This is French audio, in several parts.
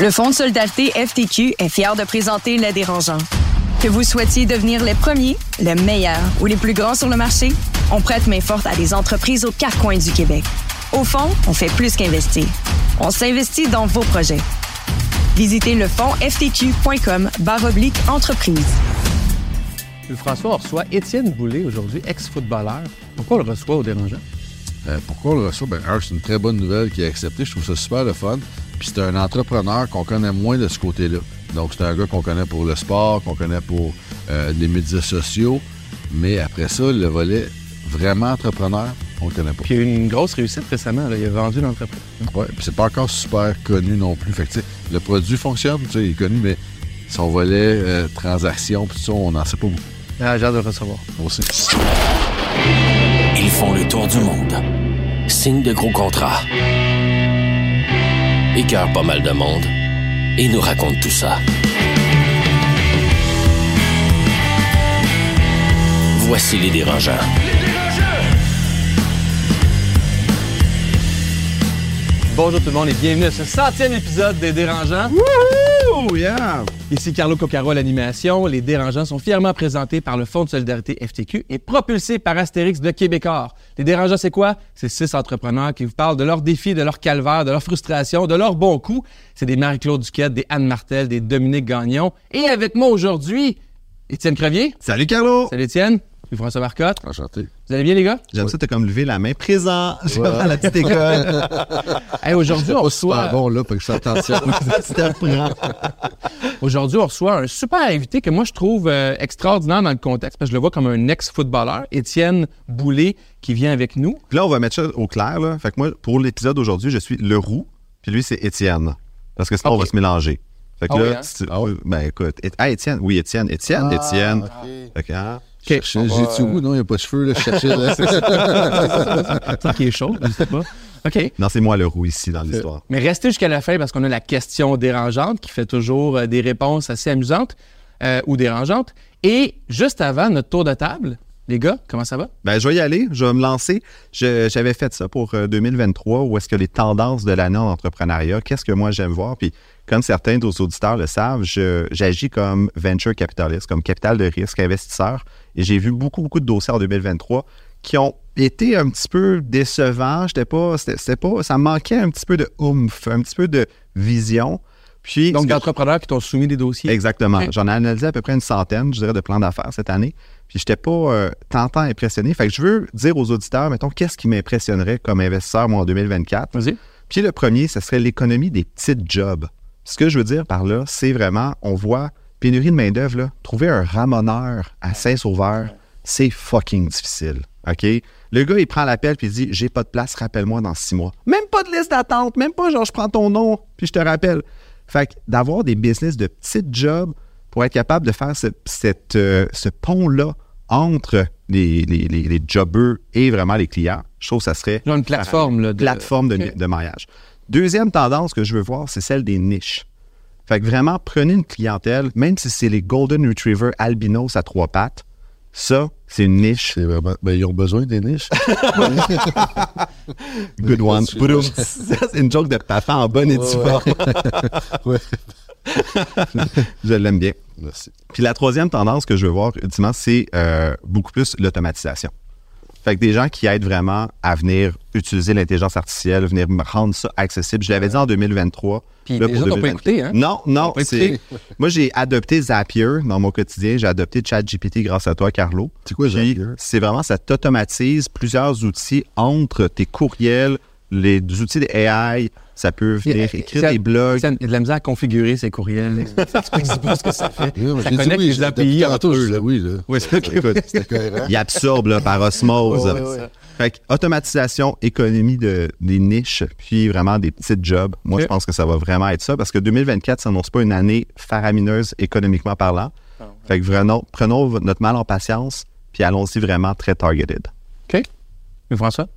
Le Fonds de solidarité FTQ est fier de présenter Les Dérangeants. Que vous souhaitiez devenir les premiers, les meilleurs ou les plus grands sur le marché, on prête main forte à des entreprises aux quatre coins du Québec. Au fond, on fait plus qu'investir. On s'investit dans vos projets. Visitez le ftq.com oblique entreprise. François, reçoit Étienne Boulay aujourd'hui, ex-footballeur. Pourquoi on le reçoit au dérangeant? Euh, pourquoi on le reçoit? Ben, c'est une très bonne nouvelle qui a accepté. Je trouve ça super le fun. Puis c'est un entrepreneur qu'on connaît moins de ce côté-là. Donc, c'est un gars qu'on connaît pour le sport, qu'on connaît pour euh, les médias sociaux. Mais après ça, le volet vraiment entrepreneur, on le connaît pas. Puis il a eu une grosse réussite récemment. Il a vendu l'entreprise. Oui, puis c'est pas encore super connu non plus. Fait que, le produit fonctionne, il est connu, mais son volet euh, transaction, puis ça, on n'en sait pas beaucoup. Ah, j'ai hâte de le recevoir. Aussi. Font le tour du monde. Signe de gros contrats. Écœurent pas mal de monde. Et nous racontent tout ça. Voici les dérangeants. Bonjour tout le monde et bienvenue à ce centième épisode des Dérangeants. Wouhou! Yeah! Ici Carlo Coccaro à l'animation. Les Dérangeants sont fièrement présentés par le Fonds de solidarité FTQ et propulsés par Astérix de Québécois. Les Dérangeants, c'est quoi? C'est six entrepreneurs qui vous parlent de leurs défis, de leurs calvaires, de leurs frustrations, de leurs bons coups. C'est des Marie-Claude Duquette, des Anne Martel, des Dominique Gagnon. Et avec moi aujourd'hui, Étienne Crevier. Salut Carlo! Salut Étienne. Puis François Marcotte? Enchanté. Vous allez bien, les gars? J'aime ça, t'as comme levé la main. Présent! Je vais à la petite école. Hey, aujourd'hui, on reçoit. Ah bon, là, pour que je fasse attention. Aujourd'hui, on reçoit un super invité que moi, je trouve euh, extraordinaire dans le contexte, parce que je le vois comme un ex-footballeur, Étienne Boulay, qui vient avec nous. Puis là, on va mettre ça au clair. Là. Fait que moi, pour l'épisode d'aujourd'hui, je suis le roux, puis lui, c'est Étienne. Parce que sinon, on va se mélanger. Fait que Ah là, oui, hein? si tu- ben écoute, Et- ah, Étienne, oui, Étienne, Étienne, Étienne. Fait que, hein, OK. J'ai-tu où? Non, il n'y a pas de cheveux, là. Je cherchais, là. Ça qui est chaud, je sais pas. OK. Non, c'est moi le roux ici dans l'histoire. Mais restez jusqu'à la fin parce qu'on a la question dérangeante qui fait toujours euh, des réponses assez amusantes euh, ou dérangeantes. Et juste avant notre tour de table, les gars, comment ça va? Ben, je vais y aller, je vais me lancer. Je- J'avais fait ça pour euh, 2023, où est-ce que les tendances de l'année en entrepreneuriat, qu'est-ce que moi j'aime voir? Puis, comme certains de vos auditeurs le savent, j'agis comme venture capitaliste, comme capital de risque, investisseur. Et j'ai vu beaucoup, beaucoup de dossiers en 2023 qui ont été un petit peu décevants. J'étais pas, c'était pas, ça manquait un petit peu de oomph, un petit peu de vision. Puis, Donc, d'entrepreneurs qui t'ont soumis des dossiers. Exactement. J'en ai analysé à peu près une centaine, je dirais, de plans d'affaires cette année. Puis, je n'étais pas euh, tant tant impressionné. Fait que je veux dire aux auditeurs, mettons, qu'est-ce qui m'impressionnerait comme investisseur, moi, en 2024. Vas-y. Puis, le premier, ce serait l'économie des petites jobs. Ce que je veux dire par là, c'est vraiment, on voit pénurie de main-d'œuvre. Trouver un ramoneur à Saint-Sauveur, c'est fucking difficile. OK? Le gars, il prend l'appel puis il dit J'ai pas de place, rappelle-moi dans six mois. Même pas de liste d'attente, même pas genre je prends ton nom puis je te rappelle. Fait que d'avoir des business de petites jobs pour être capable de faire ce, cette, euh, ce pont-là entre les, les, les, les jobbers et vraiment les clients, je trouve que ça serait Genre une plateforme, là, de- plateforme de, Ok. de maillage. Deuxième tendance que je veux voir, c'est celle des niches. Fait que vraiment, prenez une clientèle, même si c'est les Golden Retriever albinos à trois pattes, ça, c'est une niche. C'est vraiment- Ben, ils ont besoin des niches. Good one. C'est- une joke de papa en bonne et due forme. Ouais. Je l'aime bien. Merci. Puis la troisième tendance que je veux voir, ultimement, c'est euh, beaucoup plus l'automatisation. Fait que des gens qui aident vraiment à venir utiliser l'intelligence artificielle, venir me rendre ça accessible. Je l'avais dit en 2023. Puis Là, les pour autres n'ont pas 2024. écouté, hein? Non, non. c'est-. Moi, j'ai adopté Zapier dans mon quotidien. J'ai adopté ChatGPT grâce à toi, Carlo. C'est quoi, Puis, Zapier? C'est vraiment, ça t'automatise plusieurs outils entre tes courriels, les outils de AI. Ça peut venir écrire Ça- des blogs. ça- Il y a de la misère à configurer ces courriels. Je sais pas ce que ça fait. Oui, mais ça connecte oui, les API entre tantôt, eux. là, oui, là. Oui, c'est cohérent. il absorbe là, par osmose. Fait que automatisation, économie de, des niches, puis vraiment des petites jobs. Moi, je pense que ça va vraiment être ça parce que 2024 s'annonce pas une année faramineuse économiquement parlant. Fait que vraiment, prenons notre mal en patience, puis allons-y vraiment très targeted. OK. Mais François?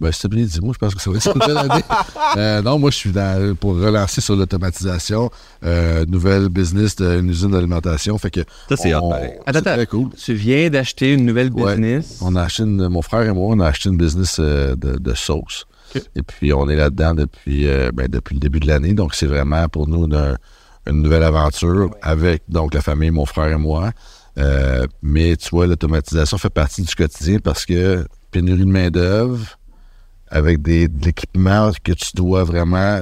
Ben, c'est bien dit. Moi, je pense que ça va être une belle année. Euh, non, moi, je suis dans, pour relancer sur l'automatisation, euh, nouvelle business d'une usine d'alimentation. Fait que. Ça, c'est hot, on-. Attends, très cool. Tu viens d'acheter une nouvelle Ouais. business? On a acheté une- mon frère et moi, on a acheté une business euh, de, de sauce. Et puis, on est là-dedans depuis, euh, ben, depuis le début de l'année. Donc, c'est vraiment pour nous une, une nouvelle aventure avec donc la famille, mon frère et moi. Euh, mais tu vois, l'automatisation fait partie du quotidien parce que pénurie de main-d'œuvre avec des, de l'équipement que tu dois vraiment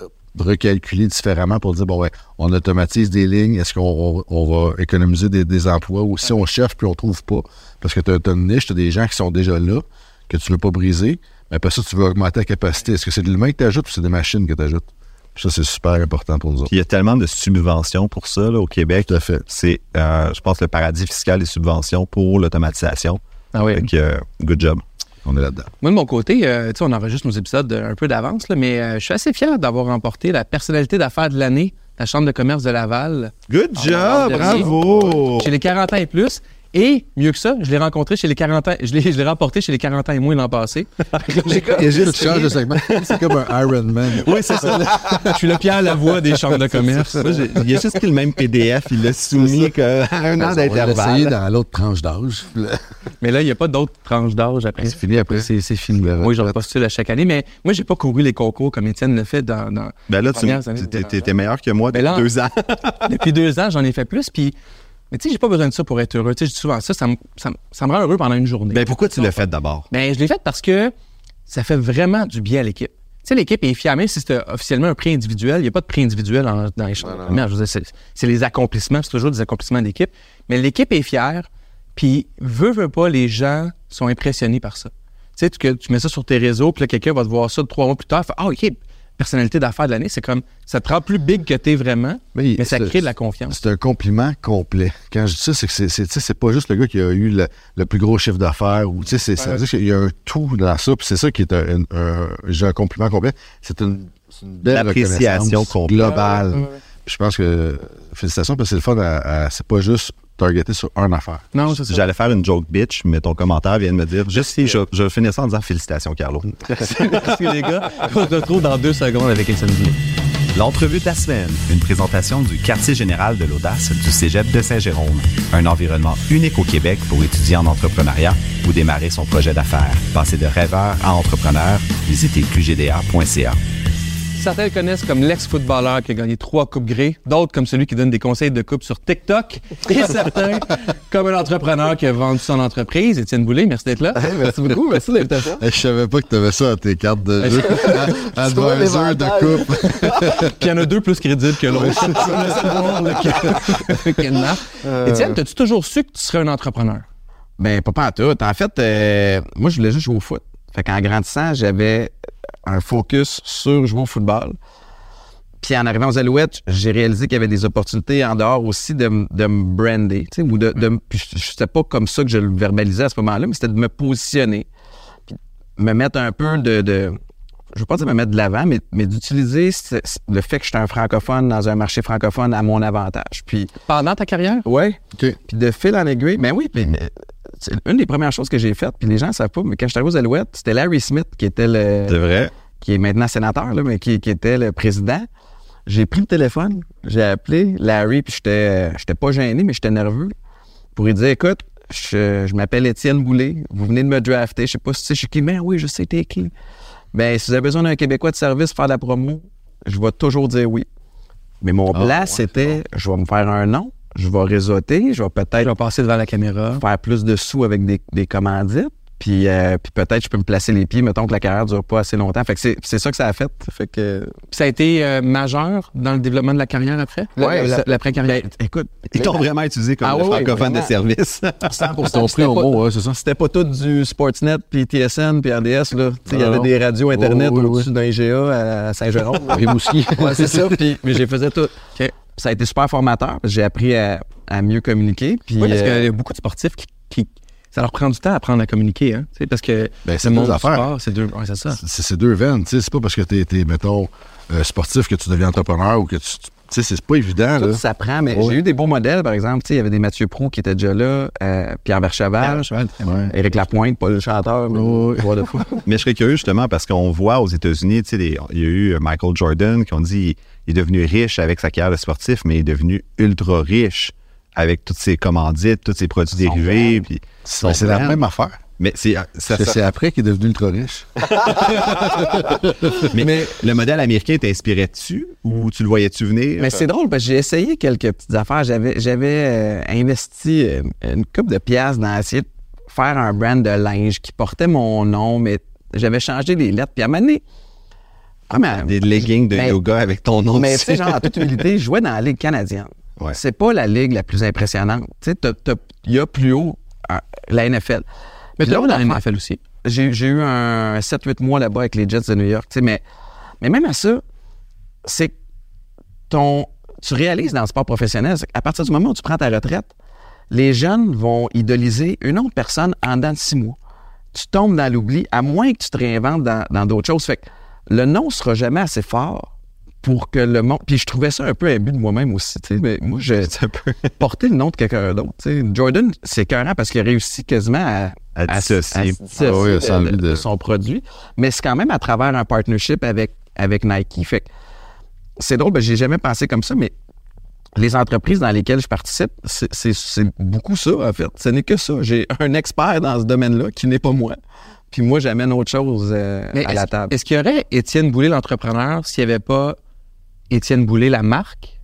euh, recalculer différemment pour dire bon ouais, on automatise des lignes, est-ce qu'on on va économiser des, des emplois ou si on cherche puis on trouve pas? Parce que tu as, une niche, tu as des gens qui sont déjà là que tu veux pas briser, mais après ça tu veux augmenter la capacité. Est-ce que c'est de l'humain que tu ajoutes ou c'est des machines que tu ajoutes Ça c'est super important pour nous autres. Il y a tellement de subventions pour ça là, au Québec. Tout à fait. C'est, euh, je pense, le paradis fiscal des subventions pour l'automatisation. Ah oui. Fait que, euh, good job. On est là-dedans. Moi, de mon côté, euh, on enregistre nos épisodes euh, un peu d'avance, mais euh, je suis assez fier d'avoir remporté la personnalité d'affaires de l'année de la Chambre de commerce de Laval Good Ah, job, bravo. chez les 40 ans et plus. Et mieux que ça, je l'ai rencontré chez les 40 ans, je l'ai, je l'ai remporté chez les 40 ans et moins l'an passé. Et juste tu changes de segment. C'est comme un Iron Man. Oui, c'est ça. je suis le Pierre Lavoie des chambres de commerce. Moi, j'ai- il a juste pris le même PDF, il l'a soumis que- à un an On va l'essayer d'intervalle. dans l'autre tranche d'âge. Mais là, il n'y a pas d'autres tranches d'âge après. C'est fini après. C'est, c'est fini. Oui, j'en postule à chaque année, mais moi, j'ai pas couru les concours comme Étienne le fait dans, dans- Ben là, tu Premières années de t'es- t'es dérangeant. t'es meilleur que moi Ben depuis là- deux ans. Depuis deux ans, j'en ai fait plus. Puis, mais tu sais, j'ai pas besoin de ça pour être heureux. Tu sais, je dis souvent ça, ça me, ça, me- ça me rend heureux pendant une journée. Ben pourquoi tu l'as fait d'abord? Ben, je l'ai fait parce que ça fait vraiment du bien à l'équipe. Tu sais, l'équipe est fière, même si c'est officiellement un prix individuel. Il n'y a pas de prix individuel en- dans les dire, c'est, les accomplissements, c'est toujours des accomplissements d'équipe. Mais l'équipe est fière, puis veut, veut pas, les gens sont impressionnés par ça. Tu sais, tu, mets ça sur tes réseaux, puis là, quelqu'un va te voir ça trois mois plus tard, fait Ah, OK, personnalité d'affaires de l'année, c'est comme, ça te rend plus big que t'es vraiment, Oui, mais ça crée de la confiance. C'est un compliment complet. Quand je dis ça, c'est que c'est, c'est, tu sais, c'est pas juste le gars qui a eu le, le plus gros chiffre d'affaires. Ou, tu sais, c'est, ça veut dire qu'il y a un tout dans ça. Puis c'est ça qui est un, un- un- j'ai un compliment complet. C'est une, c'est une belle complète. globale. Puis je pense que félicitations parce que c'est le fun. À, à- c'est pas juste targeté sur une affaire. Non, c'est ça. J'allais faire une joke bitch, mais ton commentaire vient de me dire, juste si je, finir ça en disant félicitations, Carlo. Merci les gars. On se retrouve dans deux secondes avec Étienne. L'entrevue de la semaine, une présentation du quartier général de l'audace du Cégep de Saint-Jérôme, un environnement unique au Québec pour étudier en entrepreneuriat ou démarrer son projet d'affaires. Passer de rêveur à entrepreneur, visitez qgda.ca. Certains le connaissent comme l'ex-footballeur qui a gagné trois coupes Grey, d'autres comme celui qui donne des conseils de coupe sur TikTok, et certains comme un entrepreneur qui a vendu son entreprise. Étienne Boulay, merci d'être là. merci beaucoup. Merci de l'invitation. Je savais pas que tu avais ça à tes cartes de jeu. Advisor de coupe. Puis il y en a deux plus crédibles que l'autre. Marche. Étienne, as-tu toujours su que tu serais un entrepreneur? Ben, pas pas en tout. En fait, euh, moi, je voulais juste jouer au foot. Fait qu'en grandissant, j'avais un focus sur jouer au football. Puis en arrivant aux Alouettes, j'ai réalisé qu'il y avait des opportunités en dehors aussi de, me brander. tu sais, Ou de, de C'était pas comme ça que je le verbalisais à ce moment-là, mais c'était de me positionner. Puis me mettre un peu de. de je veux pas dire me mettre de l'avant, mais, mais d'utiliser le fait que je suis un francophone dans un marché francophone à mon avantage. Puis Pendant ta carrière? Ouais. OK. Puis de fil en aiguille, ben oui, puis, mais une des premières choses que j'ai faites, puis les gens ne savent pas, mais quand je suis arrivé aux Alouettes, c'était Larry Smith qui était le. C'est vrai. qui est maintenant sénateur, là, mais qui, qui était le président. J'ai pris le téléphone, j'ai appelé Larry, puis j'étais, j'étais pas gêné, mais j'étais nerveux. Pour lui dire, écoute, je, je m'appelle Étienne Boulay, vous venez de me drafter, je sais pas si tu sais je suis qui, mais oui, je sais t'es qui. Ben, si vous avez besoin d'un Québécois de service pour faire de la promo, je vais toujours dire oui. Mais mon plan, ouais, c'était, je vais me faire un nom, je vais réseauter, je vais peut-être vas passer devant la caméra. faire plus de sous avec des, des commandites. Puis, euh, puis peut-être je peux me placer les pieds, mettons que la carrière dure pas assez longtemps. Fait que c'est, c'est ça que ça a fait. Fait que ça a été euh, majeur dans le développement de la carrière après? La- ça- l'après-carrière. écoute, Ils t'ont vraiment utilisé comme Ah le oui, francophone de service. 100%. Ton prix au pas- mot, c'est ça. C'était pas tout du Sportsnet, puis TSN, puis RDS. Là. Il y avait des radios Internet Oui, oui, au-dessus d'un IGA à Saint-Jérôme. Rimouski. ouais, c'est ça. Puis, mais j'ai faisais tout. Ça a été super formateur. J'ai appris à, à mieux communiquer. Puis, Oui, parce euh, qu'il y a beaucoup de sportifs qui, qui- Ça leur prend du temps à apprendre à communiquer, hein? Tu sais, parce que Ben, c'est le deux monde affaires. sport, c'est deux. Ouais, c'est ça. C'est c'est deux veines, tu sais. C'est pas parce que t'es, t'es, mettons, euh, sportif que tu deviens entrepreneur ou que tu. Tu sais, c'est pas évident, là. Tout s'apprend, mais Ouais. j'ai eu des beaux modèles, par exemple. Tu sais, Il y avait des Mathieu Pro qui étaient déjà là, euh, Pierre Vercheval, Ouais. Éric Lapointe, pas le chanteur, mais de. Mais je serais curieux justement parce qu'on voit aux États-Unis, tu sais, il y a eu Michael Jordan qui ont dit il est devenu riche avec sa carrière de sportif, mais il est devenu ultra riche avec toutes ses commandites, tous ses produits dérivés. Puis Ben, c'est la même affaire. Mais c'est ça, ça- c'est après qu'il est devenu ultra riche. mais, le modèle américain t'inspirait-tu ou tu le voyais-tu venir? Mais c'est drôle parce que j'ai essayé quelques petites affaires. J'avais, j'avais euh, investi euh, une coupe de pièces dans essayer de faire un brand de linge qui portait mon nom, mais j'avais changé les lettres. Puis à un moment donné, ah, mais- des leggings de mais- yoga avec ton nom mais tu sais, genre, en toute humilité, je jouais dans la Ligue canadienne. Ouais. C'est pas la ligue la plus impressionnante. Il y a plus haut euh, la NFL. Mais là, dans la NFL aussi. j'ai eu un 7-8 mois là-bas avec les Jets de New York. Mais, mais même à ça, c'est que ton. Tu réalises dans le sport professionnel, c'est qu'à partir du moment où tu prends ta retraite, les jeunes vont idoliser une autre personne en dedans de six mois. Tu tombes dans l'oubli, à moins que tu te réinventes dans dans d'autres choses. Fait que le nom sera jamais assez fort pour que le monde. Puis je trouvais ça un peu but de moi-même aussi. tu sais, Mais moi, peu porter le nom de quelqu'un d'autre. tu sais. Jordan, c'est écœurant parce qu'il a réussi quasiment à, À dissocier. à Ah oui, de- sans de, lui de- de son produit. Mais c'est quand même à travers un partnership avec, avec Nike. Fait que c'est drôle, ben, j'ai jamais pensé comme ça, mais les entreprises dans lesquelles je participe, c'est- c'est c'est beaucoup ça, en fait. Ce n'est que ça. J'ai un expert dans ce domaine-là qui n'est pas moi. Puis moi, j'amène autre chose euh, à la table. Est-ce qu'il y aurait Étienne Boulay, l'entrepreneur, s'il n'y avait pas Étienne Boulay, la marque?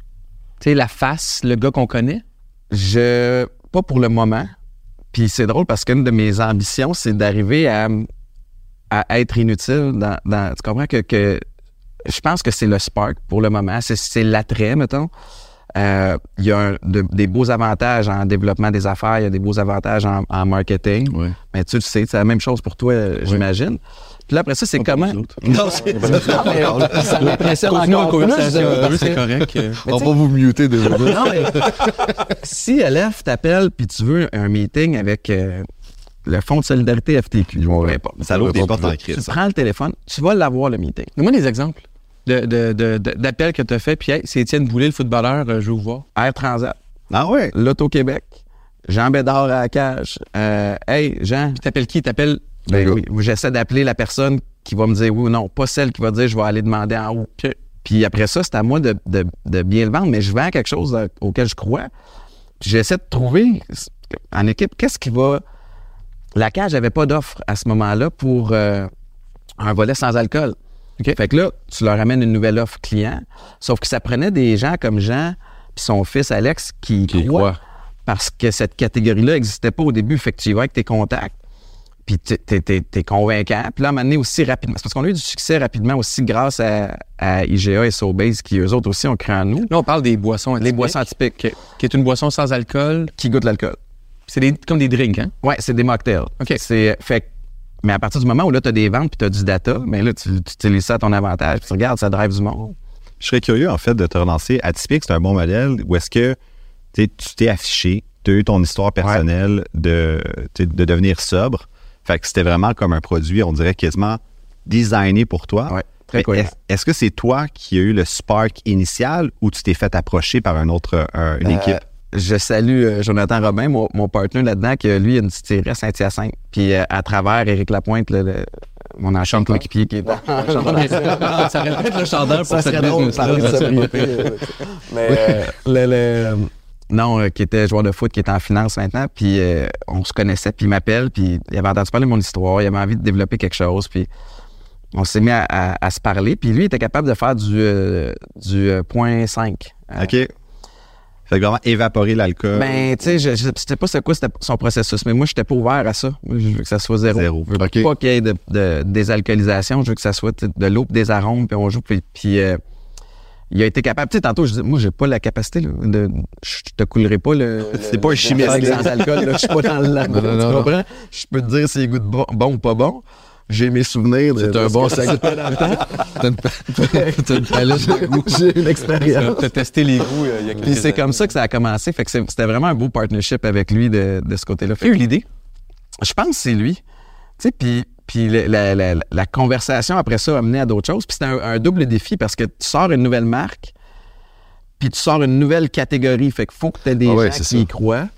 Tu sais, la face, le gars qu'on connaît? Je. Pas pour le moment. Puis c'est drôle parce qu'une de mes ambitions, c'est d'arriver à, à être inutile dans. dans- tu comprends que, que je pense que c'est le spark pour le moment. C'est, c'est l'attrait, mettons. Euh, Il y a un- de- des beaux avantages en développement des affaires, il y a des beaux avantages en, en marketing. Mais tu le sais, c'est la même chose pour toi, j'imagine. Puis là, après ça, c'est Pas comment. Non, c'est- Non, mais ça m'impressionne encore plus, c'est correct. On va vous muter de non, mais si LF t'appelle puis tu veux un meeting avec euh, le Fonds de solidarité FTQ, peu importe. Ça l'ouvre des portes pas en plus. Tu crise. prends le téléphone, tu vas l'avoir le meeting. Donne-moi des exemples d'appels que tu as fait. Puis, hey, c'est Étienne Boulay, le footballeur, euh, je vous voir. Air Transat, Ah ouais? l'Auto-Québec, Jean Bédard à la cage. Euh, hey, Jean, Puis, t'appelles qui? T'appelles. Ben oui, j'essaie d'appeler la personne qui va me dire oui ou non, pas celle qui va dire je vais aller demander en haut. Puis après ça, c'est à moi de, de- de bien le vendre, mais je vends quelque chose auquel je crois. Puis j'essaie de trouver en équipe qu'est-ce qui va. La cage n'avait pas d'offre à ce moment-là pour euh, un volet sans alcool. Fait que là, tu leur amènes une nouvelle offre client. Sauf que ça prenait des gens comme Jean puis son fils Alex qui, Qui croient croient. parce que cette catégorie-là n'existait pas au début. Fait que tu y vas avec tes contacts. Puis t'es, t'es- t'es- t'es convaincant. Puis là, à un moment donné aussi rapidement. C'est parce qu'on a eu du succès rapidement aussi grâce à, à IGA et Sobase qui, eux autres aussi, ont cru en nous. Là, on parle des boissons Les atypiques, boissons atypiques qui qui est une boisson sans alcool. qui goûtent l'alcool. C'est des- comme des drinks, hein? Ouais, c'est des mocktails. OK. C'est, fait, mais à partir du moment où là, tu as des ventes puis tu as du data, mais là, tu, tu utilises ça à ton avantage. Puis tu regardes, ça drive du monde. Je serais curieux, en fait, de te relancer. Atypique, c'est un bon modèle. Où est-ce que tu t'es affiché, tu as eu ton histoire personnelle de, de devenir sobre. Fait que c'était vraiment comme un produit, on dirait quasiment designé pour toi. Ouais, très Est-ce que c'est toi qui as eu le spark initial ou tu t'es fait approcher par un autre, un- une Euh, équipe? Je salue euh, Jonathan Robin, mon, mon partenaire là-dedans, qui lui a une distillerie à Saint-Hyacinthe. Puis euh, à travers Éric Lapointe, le, le- mon ancien coéquipier qui est dans ça aurait pu être le chanteur pour Ça cette serait drôle de business-là. Mais euh, le, le- non, euh, qui était joueur de foot, qui est en finance maintenant, puis euh, on se connaissait, puis il m'appelle, puis il avait entendu parler de mon histoire, il avait envie de développer quelque chose, puis on s'est mis à, à- à se parler, puis lui il était capable de faire du, euh, du point 5. Euh, OK. Fait que vraiment évaporer l'alcool. Ben, tu sais, je, je sais pas c'est quoi c'était son processus, mais moi, j'étais pas ouvert à ça. Moi, je veux que ça soit zéro. Zéro. Je veux pas qu'il y ait de, de désalcoolisation. Je veux que ça soit de l'eau, des arômes, puis on joue. Puis, puis, euh, il a été capable. Tu sais, tantôt, je dis, moi, j'ai pas la capacité. Là, de, je te coulerai pas le. C'est pas un chimiste, sans alcool. Là, je suis pas dans le labo. Non, non, tu non, comprends? Je peux te dire s'il goûte bon, bon ou pas bon. J'ai mes souvenirs. C'est un bon sac. T'as une, t'as une palette de goût. J'ai une expérience. T'as testé les goûts euh, il y a quelques Puis c'est comme ça que ça a commencé. Fait que c'était vraiment un beau partnership avec lui de, de ce côté-là. Fait eu l'idée? je pense que c'est lui. Tu sais, puis, la, la- la conversation après ça a mené à d'autres choses. Puis c'était un, un double défi parce que tu sors une nouvelle marque, puis tu sors une nouvelle catégorie. Fait qu'il faut que tu aies des Ah ouais, gens qui ça. y croient.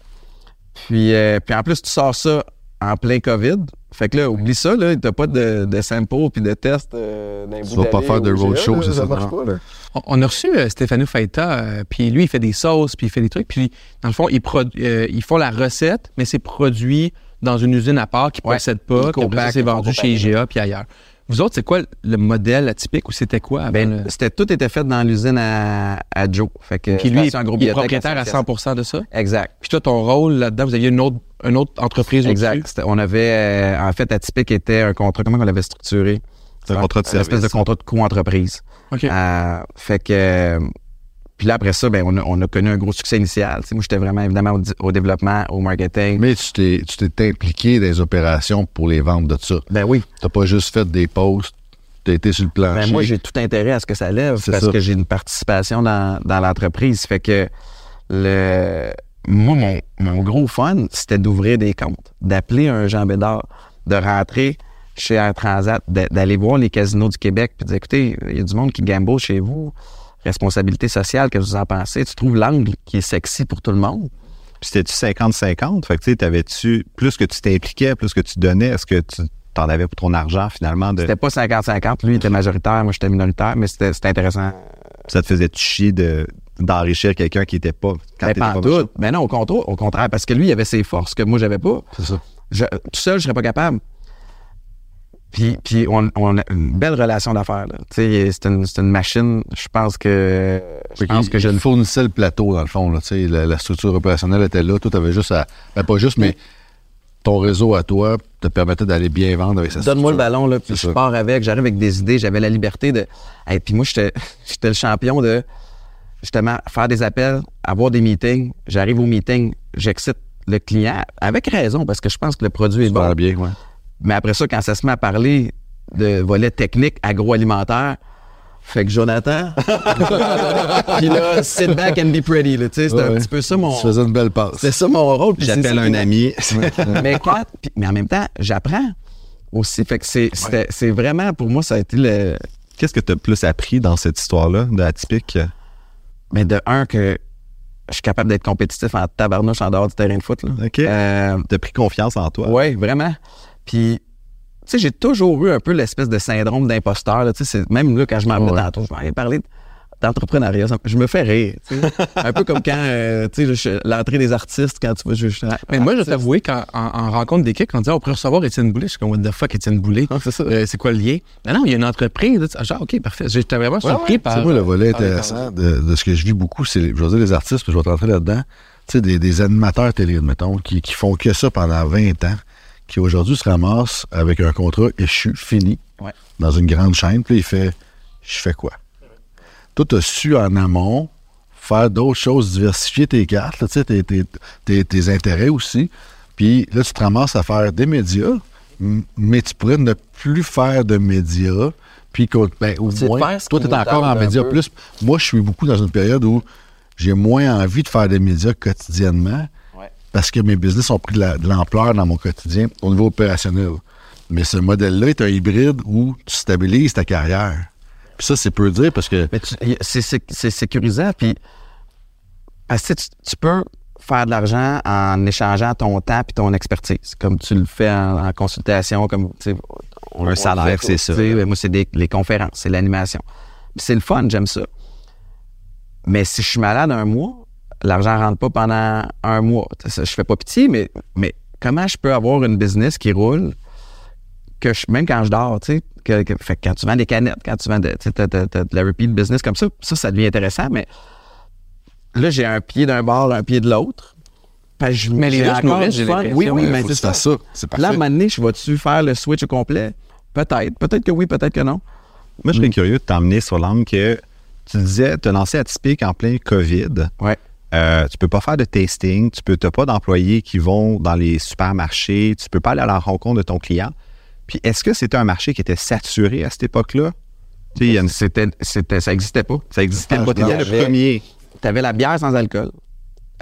Puis, euh, puis en plus, tu sors ça en plein COVID. Fait que là, oublie ça, là. T'as pas de, de sample puis de test euh, d'un Tu vas pas faire de roadshow, c'est ça, marche pas, là. On, on a reçu euh, Stéphano Faita, euh, puis lui, il fait des sauces, puis il fait des trucs. Puis, dans le fond, ils, euh, ils font la recette, mais c'est produit dans une usine à part qui ne Ouais. possède pas, puis après c'est vendu chez IGA puis ailleurs. Vous autres, c'est quoi le modèle atypique ou c'était quoi avant Ben, le- c'était tout était fait dans l'usine à, à Joe. Fait que Puis lui, Station il est propriétaire à Association. 100 de ça? Exact. Puis toi, ton rôle là-dedans, vous aviez une autre, une autre entreprise Exact. On avait, euh, en fait, Atypique était un contrat, comment on l'avait structuré? C'est un contrat de Une espèce de service. contrat de co-entreprise. OK. Euh, fait que, euh, puis là, après ça, ben, on, a, on a connu un gros succès initial. Moi, j'étais vraiment, évidemment, au, développement, au marketing. Mais tu t'es, tu t'es impliqué dans les opérations pour les ventes de ça. ben oui. T'as pas juste fait des posts, t'as été sur le plancher. Ben, moi, j'ai tout intérêt à ce que ça lève C'est parce ça. que j'ai une participation dans, dans l'entreprise. Fait que le moi, mon, mon gros fun, c'était d'ouvrir des comptes, d'appeler un Jean Bédard, de rentrer chez Air Transat, d'a- d'aller voir les casinos du Québec, puis de dire, écoutez, il y a du monde qui gamble chez vous, responsabilité sociale, qu'est-ce que vous en pensez? Tu trouves l'angle qui est sexy pour tout le monde? Puis c'était-tu 50-50? Fait que tu sais, t'avais-tu, plus que tu t'impliquais, plus que tu donnais, est-ce que tu t'en avais pour ton argent finalement? De, C'était pas 50-50, lui il était majoritaire, moi j'étais minoritaire, mais c'était c'était intéressant. ça te faisait chier de, d'enrichir quelqu'un qui était pas. Quand Ben, t'étais pas en pas tout. Mais non, au contraire, au contraire, parce que lui, il avait ses forces que moi, j'avais pas. C'est ça. Je- tout seul, je serais pas capable. Puis, puis on, on a une belle relation d'affaires. là. Tu sais, c'est une, c'est une machine. Je pense que je pense que je ne fournissais le plateau, dans le fond. Là, tu sais, la, la structure opérationnelle était là. Tout avait juste à. Ben, pas juste, mais ton réseau à toi te permettait d'aller bien vendre avec sa Donne-moi le ballon, là, puis je ça. pars avec, j'arrive avec des idées, j'avais la liberté de. Et puis moi, j'étais j'étais le champion de justement faire des appels, avoir des meetings. J'arrive au meeting, j'excite le client, avec raison, parce que je pense que le produit est bon. bien, ouais. Mais après ça, quand ça se met à parler de volet technique agroalimentaire, fait que Jonathan, puis là, sit back and be pretty, là, tu sais, c'était Ouais. un petit peu ça mon, Tu faisais une belle passe. c'était ça mon rôle. puis J'appelle un ami. mais quand, puis- mais en même temps, j'apprends aussi. Fait que c'est, vraiment, pour moi, ça a été le, Qu'est-ce que tu as plus appris dans cette histoire-là de atypique? mais de un que je suis capable d'être compétitif en tabarnouche en dehors du terrain de foot, là. OK. Euh, T'as pris confiance en toi. Oui, vraiment. Puis, tu sais, j'ai toujours eu un peu l'espèce de syndrome d'imposteur. là. Tu sais, c'est- même là, quand je m'en Ouais. vais tantôt, je m'en ai parlé d'entrepreneuriat. Je me fais rire. tu sais. un peu comme quand, euh, tu sais, l'entrée des artistes, quand tu vas juste. Mais moi, je vais t'avouer qu'en en, en rencontre d'équipe, quand on disait on pourrait recevoir Étienne Boulay, je suis comme, what the fuck, Étienne Boulay? Ah, c'est ça. Euh, c'est quoi le lien? Non, non, il y a une entreprise. Genre, OK, parfait. J'étais vraiment surpris par. C'est moi le volet intéressant de, de ce que je vis beaucoup, c'est, je veux dire, les artistes, puis je vais rentrer là-dedans, tu sais, des, des animateurs télé, mettons, qui, qui font que ça pendant 20 ans, qui aujourd'hui se ramassent avec un contrat échu, fini, Ouais. dans une grande chaîne, puis il fait, je fais quoi? Toi, tu as su en amont faire d'autres choses, diversifier tes cartes, là, tes, tes- tes- tes intérêts aussi. Puis là, tu te ramasses à faire des médias, mais tu pourrais ne plus faire de médias. Puis, ben, au moins, toi, tu es encore en médias plus. Moi, je suis beaucoup dans une période où j'ai moins envie de faire des médias quotidiennement. Parce que mes business ont pris de la- de l'ampleur dans mon quotidien au niveau opérationnel. Mais ce modèle-là est un hybride où tu stabilises ta carrière. Puis ça, c'est peu dire parce que Mais tu- y- c'est, c'est, c'est sécurisant. Puis, parce que tu, tu peux faire de l'argent en échangeant ton temps puis ton expertise, comme tu le fais en, en consultation, comme tu sais, on- Un salaire, c'est ça, tu sais, là. moi, c'est des, les conférences, c'est l'animation. C'est le fun, j'aime ça. Mais si je suis malade un mois, l'argent rentre pas pendant un mois. Je fais pas pitié, mais, mais comment je peux avoir une business qui roule que je- même quand je dors, tu sais, que, que- fait que quand tu vends des canettes, quand tu vends de, t'as de la repeat business comme ça, ça, ça devient intéressant, mais là, j'ai un pied d'un bord, un pied de l'autre. Je- Mais les deux nourrissent, j'ai. Oui, oui, mais c'est ça. ça. Là, à un moment donné, je vais-tu faire le switch au complet? Peut-être. Peut-être que oui, peut-être que non. Moi, je serais curieux de t'emmener sur l'angle que tu disais, te lancer atypique en plein COVID. Ouais. Euh, tu peux pas faire de tasting, tu peux t'as pas d'employés qui vont dans les supermarchés, tu peux pas aller à la rencontre de ton client. Puis est-ce que c'était un marché qui était saturé à cette époque-là? Une- C'était, c'était, ça n'existait pas. ça existait Ah, pas. T'étais le premier. Tu avais la bière sans alcool,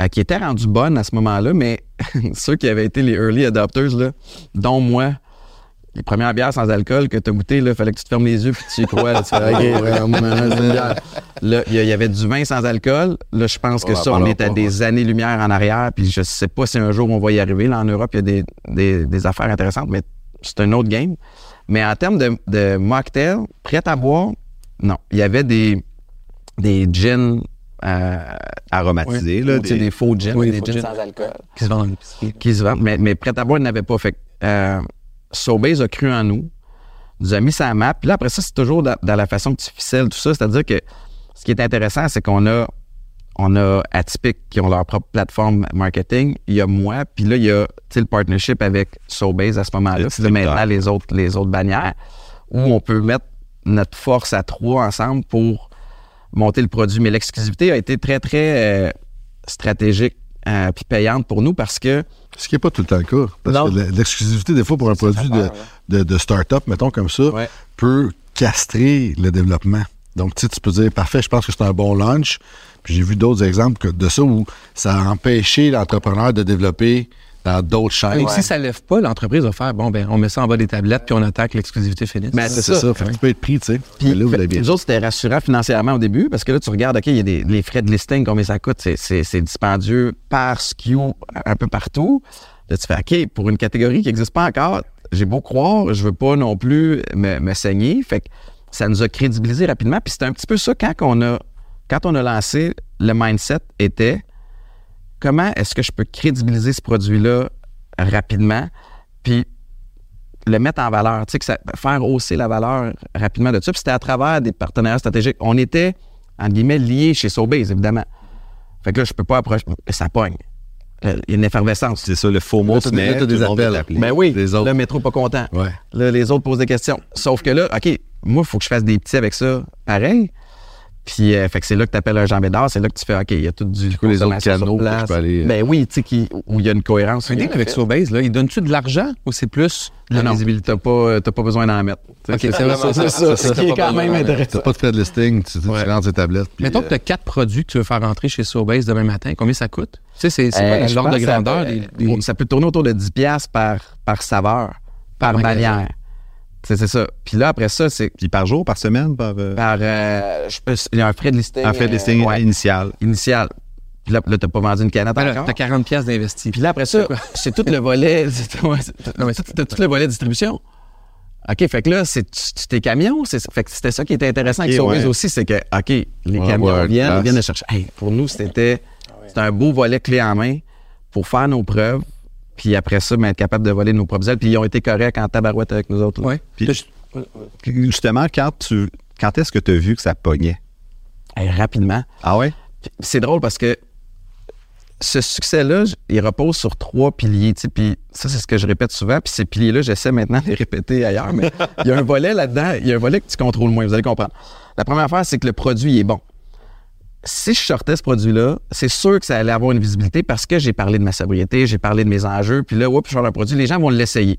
euh, qui était rendue bonne à ce moment-là, mais ceux qui avaient été les early adopters, là, dont moi, les premières bières sans alcool que tu as goûté, il fallait que tu te fermes les yeux puis tu y crois. là, tu fais, OK. Là, il y, avait du vin sans alcool. Là, je pense que en ça, on est à pas, des années-lumière en arrière. Puis je sais pas si un jour on va y arriver. Là, en Europe, il y a des, des- des affaires intéressantes, mais c'est un autre game. Mais en termes de, de mocktail, prêt à boire, non. Il y avait des, des gins euh, Aromatisé, là. ou, tu sais, des- des faux gins, Oui, des faux gins sans alcool Qui se vendent qui se vendent, mais, mais prêt à boire, il n'avait pas. Fait euh, Sobeys a cru en nous, nous a mis sa map. Puis là, après ça, c'est toujours dans, dans la façon que tu ficelles tout ça. C'est-à-dire que ce qui est intéressant, c'est qu'on a, on a Atypic qui ont leur propre plateforme marketing. Il y a moi, puis là, il y a le partnership avec Sobeys à ce moment-là. Là, maintenant, les autres, les autres bannières, où on peut mettre notre force à trois ensemble pour monter le produit. Mais l'exclusivité a été très, très euh, stratégique euh, puis payante pour nous parce que Ce qui n'est pas tout le temps le cas. Parce Non. que l'exclusivité, des fois, pour un produit de, de, de start-up, mettons comme ça, Ouais. peut castrer le développement. Donc, tu sais, tu peux dire, parfait, je pense que c'est un bon launch. Puis j'ai vu d'autres exemples que- de ça où ça a empêché l'entrepreneur de développer dans d'autres chaînes. Et si ça lève pas, l'entreprise va faire bon ben on met ça en bas des tablettes puis on attend que l'exclusivité finisse. Ben, C'est ça. Fait que tu peux être pris, tu sais. Puis, Mais là, vous fait- nous autres, c'était rassurant financièrement au début parce que là, tu regardes, OK, il y a des, les frais de listing, combien ça coûte, c'est, c'est, c'est dispendieux par SKU un peu partout. Là, tu fais, OK, pour une catégorie qui n'existe pas encore, j'ai beau croire, je veux pas non plus me, me saigner. Fait que ça nous a crédibilisé rapidement. Puis c'était un petit peu ça quand on a, quand on a lancé, le mindset était comment est-ce que je peux crédibiliser ce produit-là rapidement, puis le mettre en valeur, tu sais, que ça, faire hausser la valeur rapidement de ça. Puis c'était à travers des partenaires stratégiques. On était, entre guillemets, liés chez Sobeys, évidemment. Fait que là, je peux pas approcher. Ça pogne. Euh, Il y a une effervescence. C'est ça, le faux mot Là, se met, là, des appels. Ben oui, Les autres. le métro pas content. Ouais. Là, les autres posent des questions. Sauf que là, OK, moi, il faut que je fasse des petits avec ça, pareil. Puis, euh, fait que c'est là que tu appelles un Jean Bédard, c'est là que tu fais, OK, il y a tout du quoi les autres canaux que place. je peux aller, euh, Ben oui, tu sais, qui- où il y a une cohérence. Un deal avec Sobeys, là, il donne-tu de l'argent ou c'est plus de la Non, non, visibilité? t'as pas, t'as pas besoin d'en mettre. Tu sais, OK, c'est ça. c'est ça, Ça, ce qui t'as est pas quand même intéressant. T'as pas de frais de listing, tu, tu Ouais. rentres tes tablettes. puis, Mettons euh, que tu as quatre produits que tu veux faire rentrer chez Sobeys demain matin, combien ça coûte? Tu sais, c'est Euh, l'ordre de grandeur Ça peut tourner autour de 10$ piastres par, par saveur, par bannière. C'est c'est ça. Puis là, après ça, c'est Puis par jour, par semaine, par. euh, par. euh, je peux- il y a un frais de listing. en fait, euh, listing ouais, initial. initial. Puis là, là t'as pas vendu une canette Ben encore? t'as 40 pièces d'investi. Puis là, après ça, c'est tout le volet. Non, mais ça, t'as tout le volet distribution. OK, fait que là, c'est tes camions. c'est- Fait que c'était ça qui était intéressant avec Ok, Sobeys ouais. aussi, c'est que, OK, les Ouais, camions ouais, viennent, ils viennent de chercher. Hey, pour nous, c'était c'était un beau volet clé en main pour faire nos preuves. Puis après ça, ben, être capable de voler nos propres ailes. Puis ils ont été corrects en tabarouette avec nous autres. Puis- je- Justement, quand tu. Quand est-ce que tu as vu que ça pognait? Hey, rapidement. Ah ouais? C'est drôle parce que ce succès-là, il repose sur trois piliers. tu sais, Puis ça, c'est ce que je répète souvent. Puis ces piliers-là, j'essaie maintenant de les répéter ailleurs. Mais il y a un volet là-dedans, il y a un volet que tu contrôles moins. Vous allez comprendre. La première affaire, c'est que le produit est bon. Si je sortais ce produit-là, c'est sûr que ça allait avoir une visibilité parce que j'ai parlé de ma sobriété, j'ai parlé de mes enjeux. Puis là, oups, je sors un produit, les gens vont l'essayer.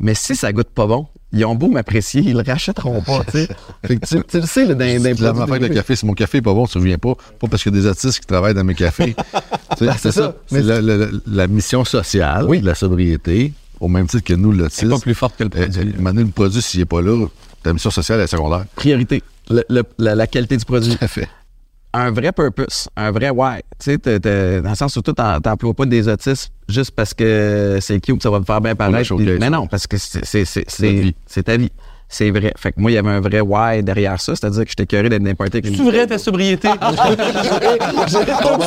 Mais si ça goûte pas bon, ils ont beau m'apprécier, ils le rachèteront pas. tu sais. Fait que tu, le sais, même affaire que le café, si mon café est pas bon, tu ne reviens pas. Pas parce qu'il y a des artistes qui travaillent dans mes cafés. Sais, c'est ça. ça. Mais C'est la, la- la mission sociale Oui. de la sobriété, au même titre que nous, l'autisme. c'est pas plus forte que le Euh, produit. euh, le produit, s'il n'est pas là, ta mission sociale est secondaire. priorité. Le- le- la, la qualité du produit. Tout à fait. Un vrai purpose, un vrai why. Tu sais, t'es- t'es- dans le sens où tu n'emploies pas des autistes juste parce que c'est cute, ça va te faire bien paraître. Mais non, parce que c'est c'est- c'est- ta c'est vie. c'est ta vie. C'est vrai. Fait que moi, il y avait un vrai why derrière ça, c'est-à-dire que j'étais curé d'être n'importe quel. C'est vrai ta sobriété? Va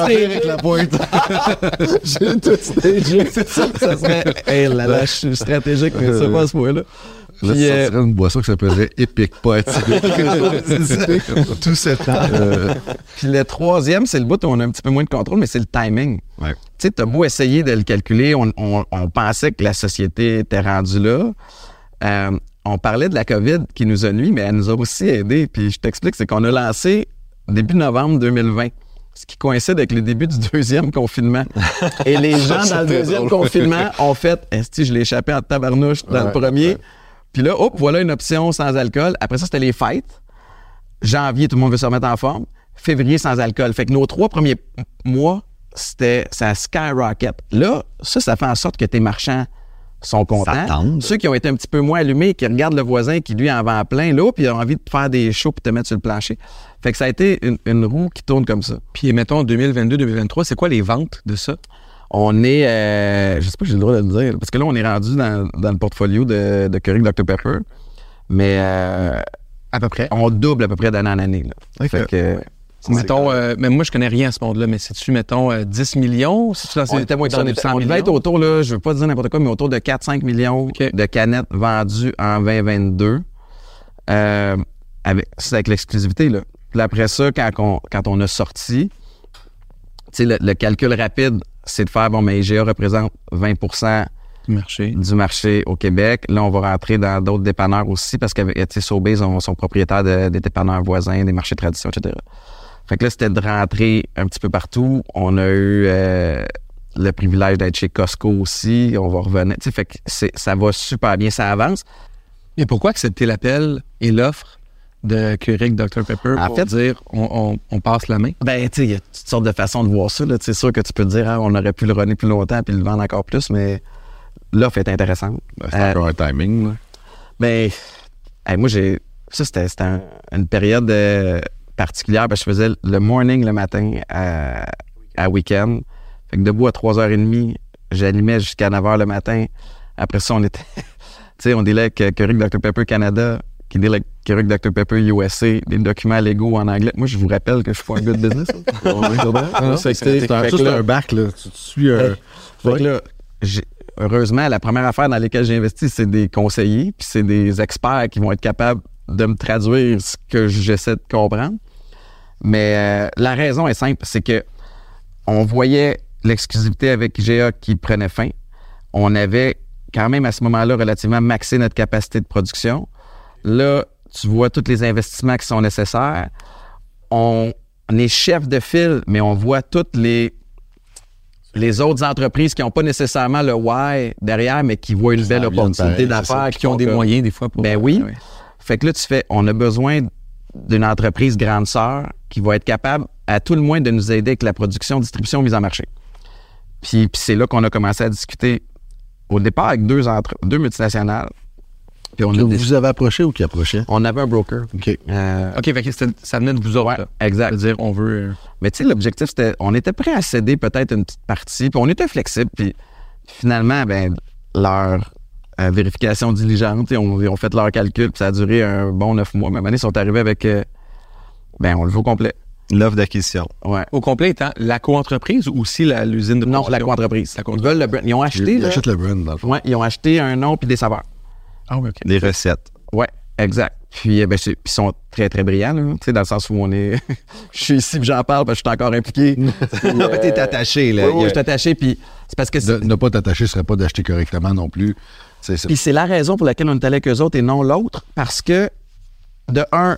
arriver avec la pointe. J'ai tout stagé. C'est ça. Ça serait. Hey là là, je suis stratégique, mais ça pas à ce point-là. Là, tu Puis, euh, sortirais une boisson qui s'appellerait Epic Pas Tout ce temps. Euh, Puis le troisième, c'est le bout où on a un petit peu moins de contrôle, mais c'est le timing. Ouais. Tu sais, t'as beau essayer de le calculer, on, on- on pensait que la société était rendue là. Euh, on parlait de la COVID qui nous a nuit, mais elle nous a aussi aidés. Puis je t'explique, c'est qu'on a lancé début novembre 2020, ce qui coïncide avec le début du deuxième confinement. Et les gens dans le deuxième confinement ont fait « Est-ce que je l'ai échappé en tabarnouche dans le premier? ouais. Puis là, hop, voilà une option sans alcool. Après ça, c'était les fêtes. Janvier, tout le monde veut se remettre en forme. Février, sans alcool. Fait que nos trois premiers mois, c'était ça skyrocket. Là, ça, ça fait en sorte que tes marchands sont contents. Ceux qui ont été un petit peu moins allumés, qui regardent le voisin qui, lui, en vend plein, là, puis ils ont envie de faire des shows puis te mettre sur le plancher. Fait que ça a été une, une roue qui tourne comme ça. Puis mettons 2022-2023, c'est quoi les ventes de ça? On est, euh, je sais pas si j'ai le droit de le dire, parce que là, on est rendu dans, dans le portfolio de, de Keurig Dr Pepper, mais euh, À peu près. on double à peu près d'année en année. là. Ok. Fait que, Mettons, euh, mais moi, je connais rien à ce monde-là, mais c'est-tu, mettons, euh, 10 millions? C'est-tu dans On était moins on, était- 100 on devait être millions? autour, là, je veux pas dire n'importe quoi, mais autour de 4-5 millions de canettes vendues en 2022. Euh, avec, c'est avec l'exclusivité, là. Puis après ça, quand on, quand on a sorti, tu sais, le, le calcul rapide, c'est de faire, bon, mais IGA représente 20 Du marché. du marché au Québec. Là, on va rentrer dans d'autres dépanneurs aussi parce que tu sais, Sobeys ont- sont propriétaires de- des dépanneurs voisins, des marchés de tradition, etc. Fait que là, c'était de rentrer un petit peu partout. On a eu euh, le privilège d'être chez Costco aussi. On va revenir. Fait que ça va super bien, ça avance. Mais pourquoi accepter l'appel et l'offre de Keurig Dr Pepper En pour fait- dire on, on- on passe la main? Ben, tu sais, il y a toutes sortes de façons de voir ça. là. Tu sais, C'est sûr que tu peux te dire, ah, on aurait pu le runner plus longtemps puis le vendre encore plus, mais l'offre est intéressante. Ben, C'est Euh, encore un timing. là. Ben, hey, moi, j'ai. Ça, c'était c'était un- une période euh, particulière parce que je faisais le morning le matin à, à week-end. Fait que debout à 3h30, j'animais jusqu'à 9h le matin. Après ça, on était. tu sais, on délai avec euh, Keurig Dr Pepper Canada, qui délai avec Keurig Dr Pepper USA, des documents légaux en anglais. Moi, je vous rappelle que je suis pas un gars de business. C'est un, fait bac. Là. Tu, tu suis un. Fait que là, heureusement, la première affaire dans laquelle j'ai investi, c'est des conseillers, puis c'est des experts qui vont être capables de me traduire ce que j'essaie de comprendre. Mais euh, la raison est simple, c'est que on voyait l'exclusivité avec IGA qui prenait fin. On avait quand même à ce moment-là relativement maxé notre capacité de production. Là, tu vois tous les investissements qui sont nécessaires. On, on est chef de file, mais on voit toutes les les autres entreprises qui n'ont pas nécessairement le why derrière, mais qui voient une belle opportunité d'affaires. Qui ont des moyens, des fois, pour. Ben oui. Ouais. Fait que là, tu fais, on a besoin d'une entreprise grande sœur qui va être capable, à tout le moins, de nous aider avec la production, distribution, mise en marché. Puis, puis c'est là qu'on a commencé à discuter au départ avec deux, entre, deux multinationales. Puis on, a Vous décidé- vous avez approché ou qui approchait? on avait un broker. OK. Euh, OK, fait que c'était- ça venait de vous autres. ouais, exact. C'est-à-dire, on veut. euh, Mais tu sais, l'objectif, c'était, on était prêt à céder peut-être une petite partie, puis on était flexible, puis finalement, ben, leur euh, vérification diligente, ils ont, ils ont fait leur calcul, puis ça a duré un bon neuf mois. Mais à un moment donné, ils sont arrivés avec, euh, ben, on le veut au complet. L'offre d'acquisition. Ouais. Au complet étant la co-entreprise ou aussi la- l'usine de Non, production? la co-entreprise. La Ils co-entreprise. veulent le brand. Ils ont acheté, Ils là, achètent le brand, dans le fond. ouais, ils ont acheté un nom puis des saveurs. Ah oui, OK. Les recettes. Ouais, exact. Puis, euh, ben, puis ils sont très, très brillants, là, tu sais, dans le sens où on est. je suis ici, j'en parle, parce que je suis encore impliqué. Non, mais t'es attaché, là. Oui, je suis attaché, puis c'est parce que De- ne pas t'attacher, ce serait pas d'acheter correctement non plus. C'est ça. Puis c'est la raison pour laquelle on est allé avec eux autres et non l'autre, parce que, de un,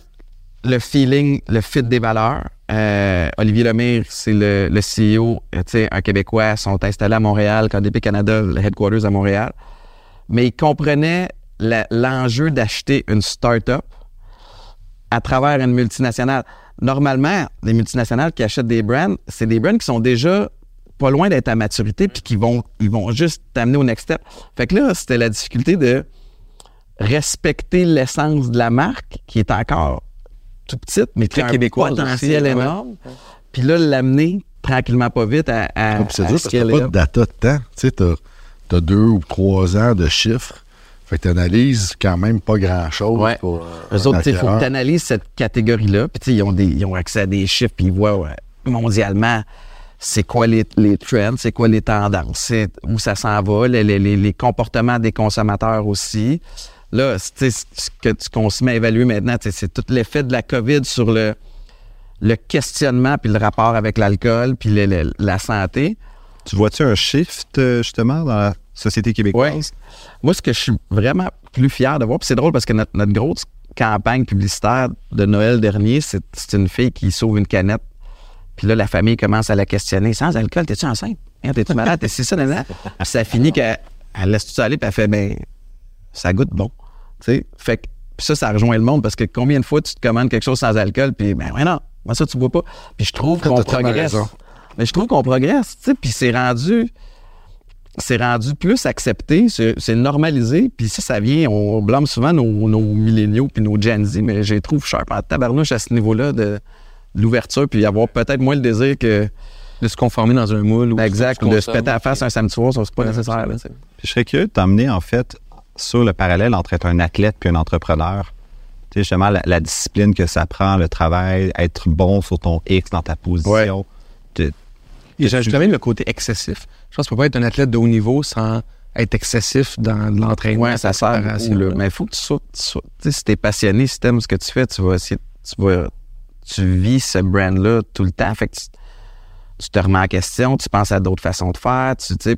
le feeling, le fit des valeurs. Euh, Olivier Lemire, c'est le, le CEO, euh, tu sais, un Québécois, sont installés à Montréal, KDP Canada, le headquarters à Montréal. Mais il comprenait la- l'enjeu d'acheter une start-up à travers une multinationale. Normalement, les multinationales qui achètent des brands, c'est des brands qui sont déjà pas loin d'être à maturité puis qui vont ils vont juste t'amener au next step. Fait que là, c'était la difficulté de respecter l'essence de la marque qui est encore tout petite mais Très qui a un québécoise potentiel aussi, énorme. Puis là l'amener tranquillement pas vite à, à, puis c'est pas de data de temps. Tu sais, t'as, t'as deux ou trois ans de chiffres. Fait que t'analyses quand même pas grand-chose. Ouais. pour, euh, Eux un autres, il faut que tu analyses cette catégorie-là. Puis, tu sais, ils ont, des, ils ont accès à des chiffres, puis ils voient ouais, mondialement c'est quoi les, les trends, c'est quoi les tendances, c'est où ça s'en va, les, les- les- comportements des consommateurs aussi. Là, tu ce qu'on se met à évaluer maintenant, tu c'est tout l'effet de la COVID sur le, le questionnement puis le rapport avec l'alcool puis le- le- la santé. Tu vois-tu un shift, euh, justement, dans la société québécoise? Ouais. Moi, ce que je suis vraiment plus fier de voir, puis c'est drôle parce que notre, notre grosse campagne publicitaire de Noël dernier, c'est une fille qui sauve une canette. Puis là, la famille commence à la questionner. Sans alcool, t'es-tu enceinte? Hein, T'es-tu malade? T'es- C'est ça, nanana? Puis ça finit qu'elle elle laisse tout ça aller, puis elle fait, ben, ça goûte bon. Fait que puis ça, ça rejoint le monde parce que combien de fois tu te commandes quelque chose sans alcool, puis ben, ouais, non, moi, ça, tu bois pas. Puis je trouve qu'on progresse. Mais je trouve qu'on progresse, tu sais, puis c'est rendu c'est rendu plus accepté, c'est normalisé, puis ça, ça vient, on blâme souvent nos, nos milléniaux puis nos Gen Z, mais je les trouve sharp en tabarnouche à ce niveau-là de, de l'ouverture, puis avoir peut-être moins le désir que, De se conformer dans un moule. ou ben, exact, tu ou de se péter à la face un samedi soir, ça, c'est pas Ouais, nécessaire. là, je serais curieux de t'emmener, en fait, sur le parallèle entre être un athlète puis un entrepreneur. Tu sais, justement, la, la discipline que ça prend, le travail, être bon sur ton X dans ta position. Tu- Et j'ajoute même le côté excessif. Je pense qu'on peut pas être un athlète de haut niveau sans être excessif dans l'entraînement. Ouais, ça sert beaucoup, là. Mais il faut que tu sois. tu sois- si t'es passionné, si t'aimes ce que tu fais, tu vas essayer. Tu vas. Tu vis ce brand-là tout le temps. Fait que tu, tu te remets en question, tu penses à d'autres façons de faire, tu sais,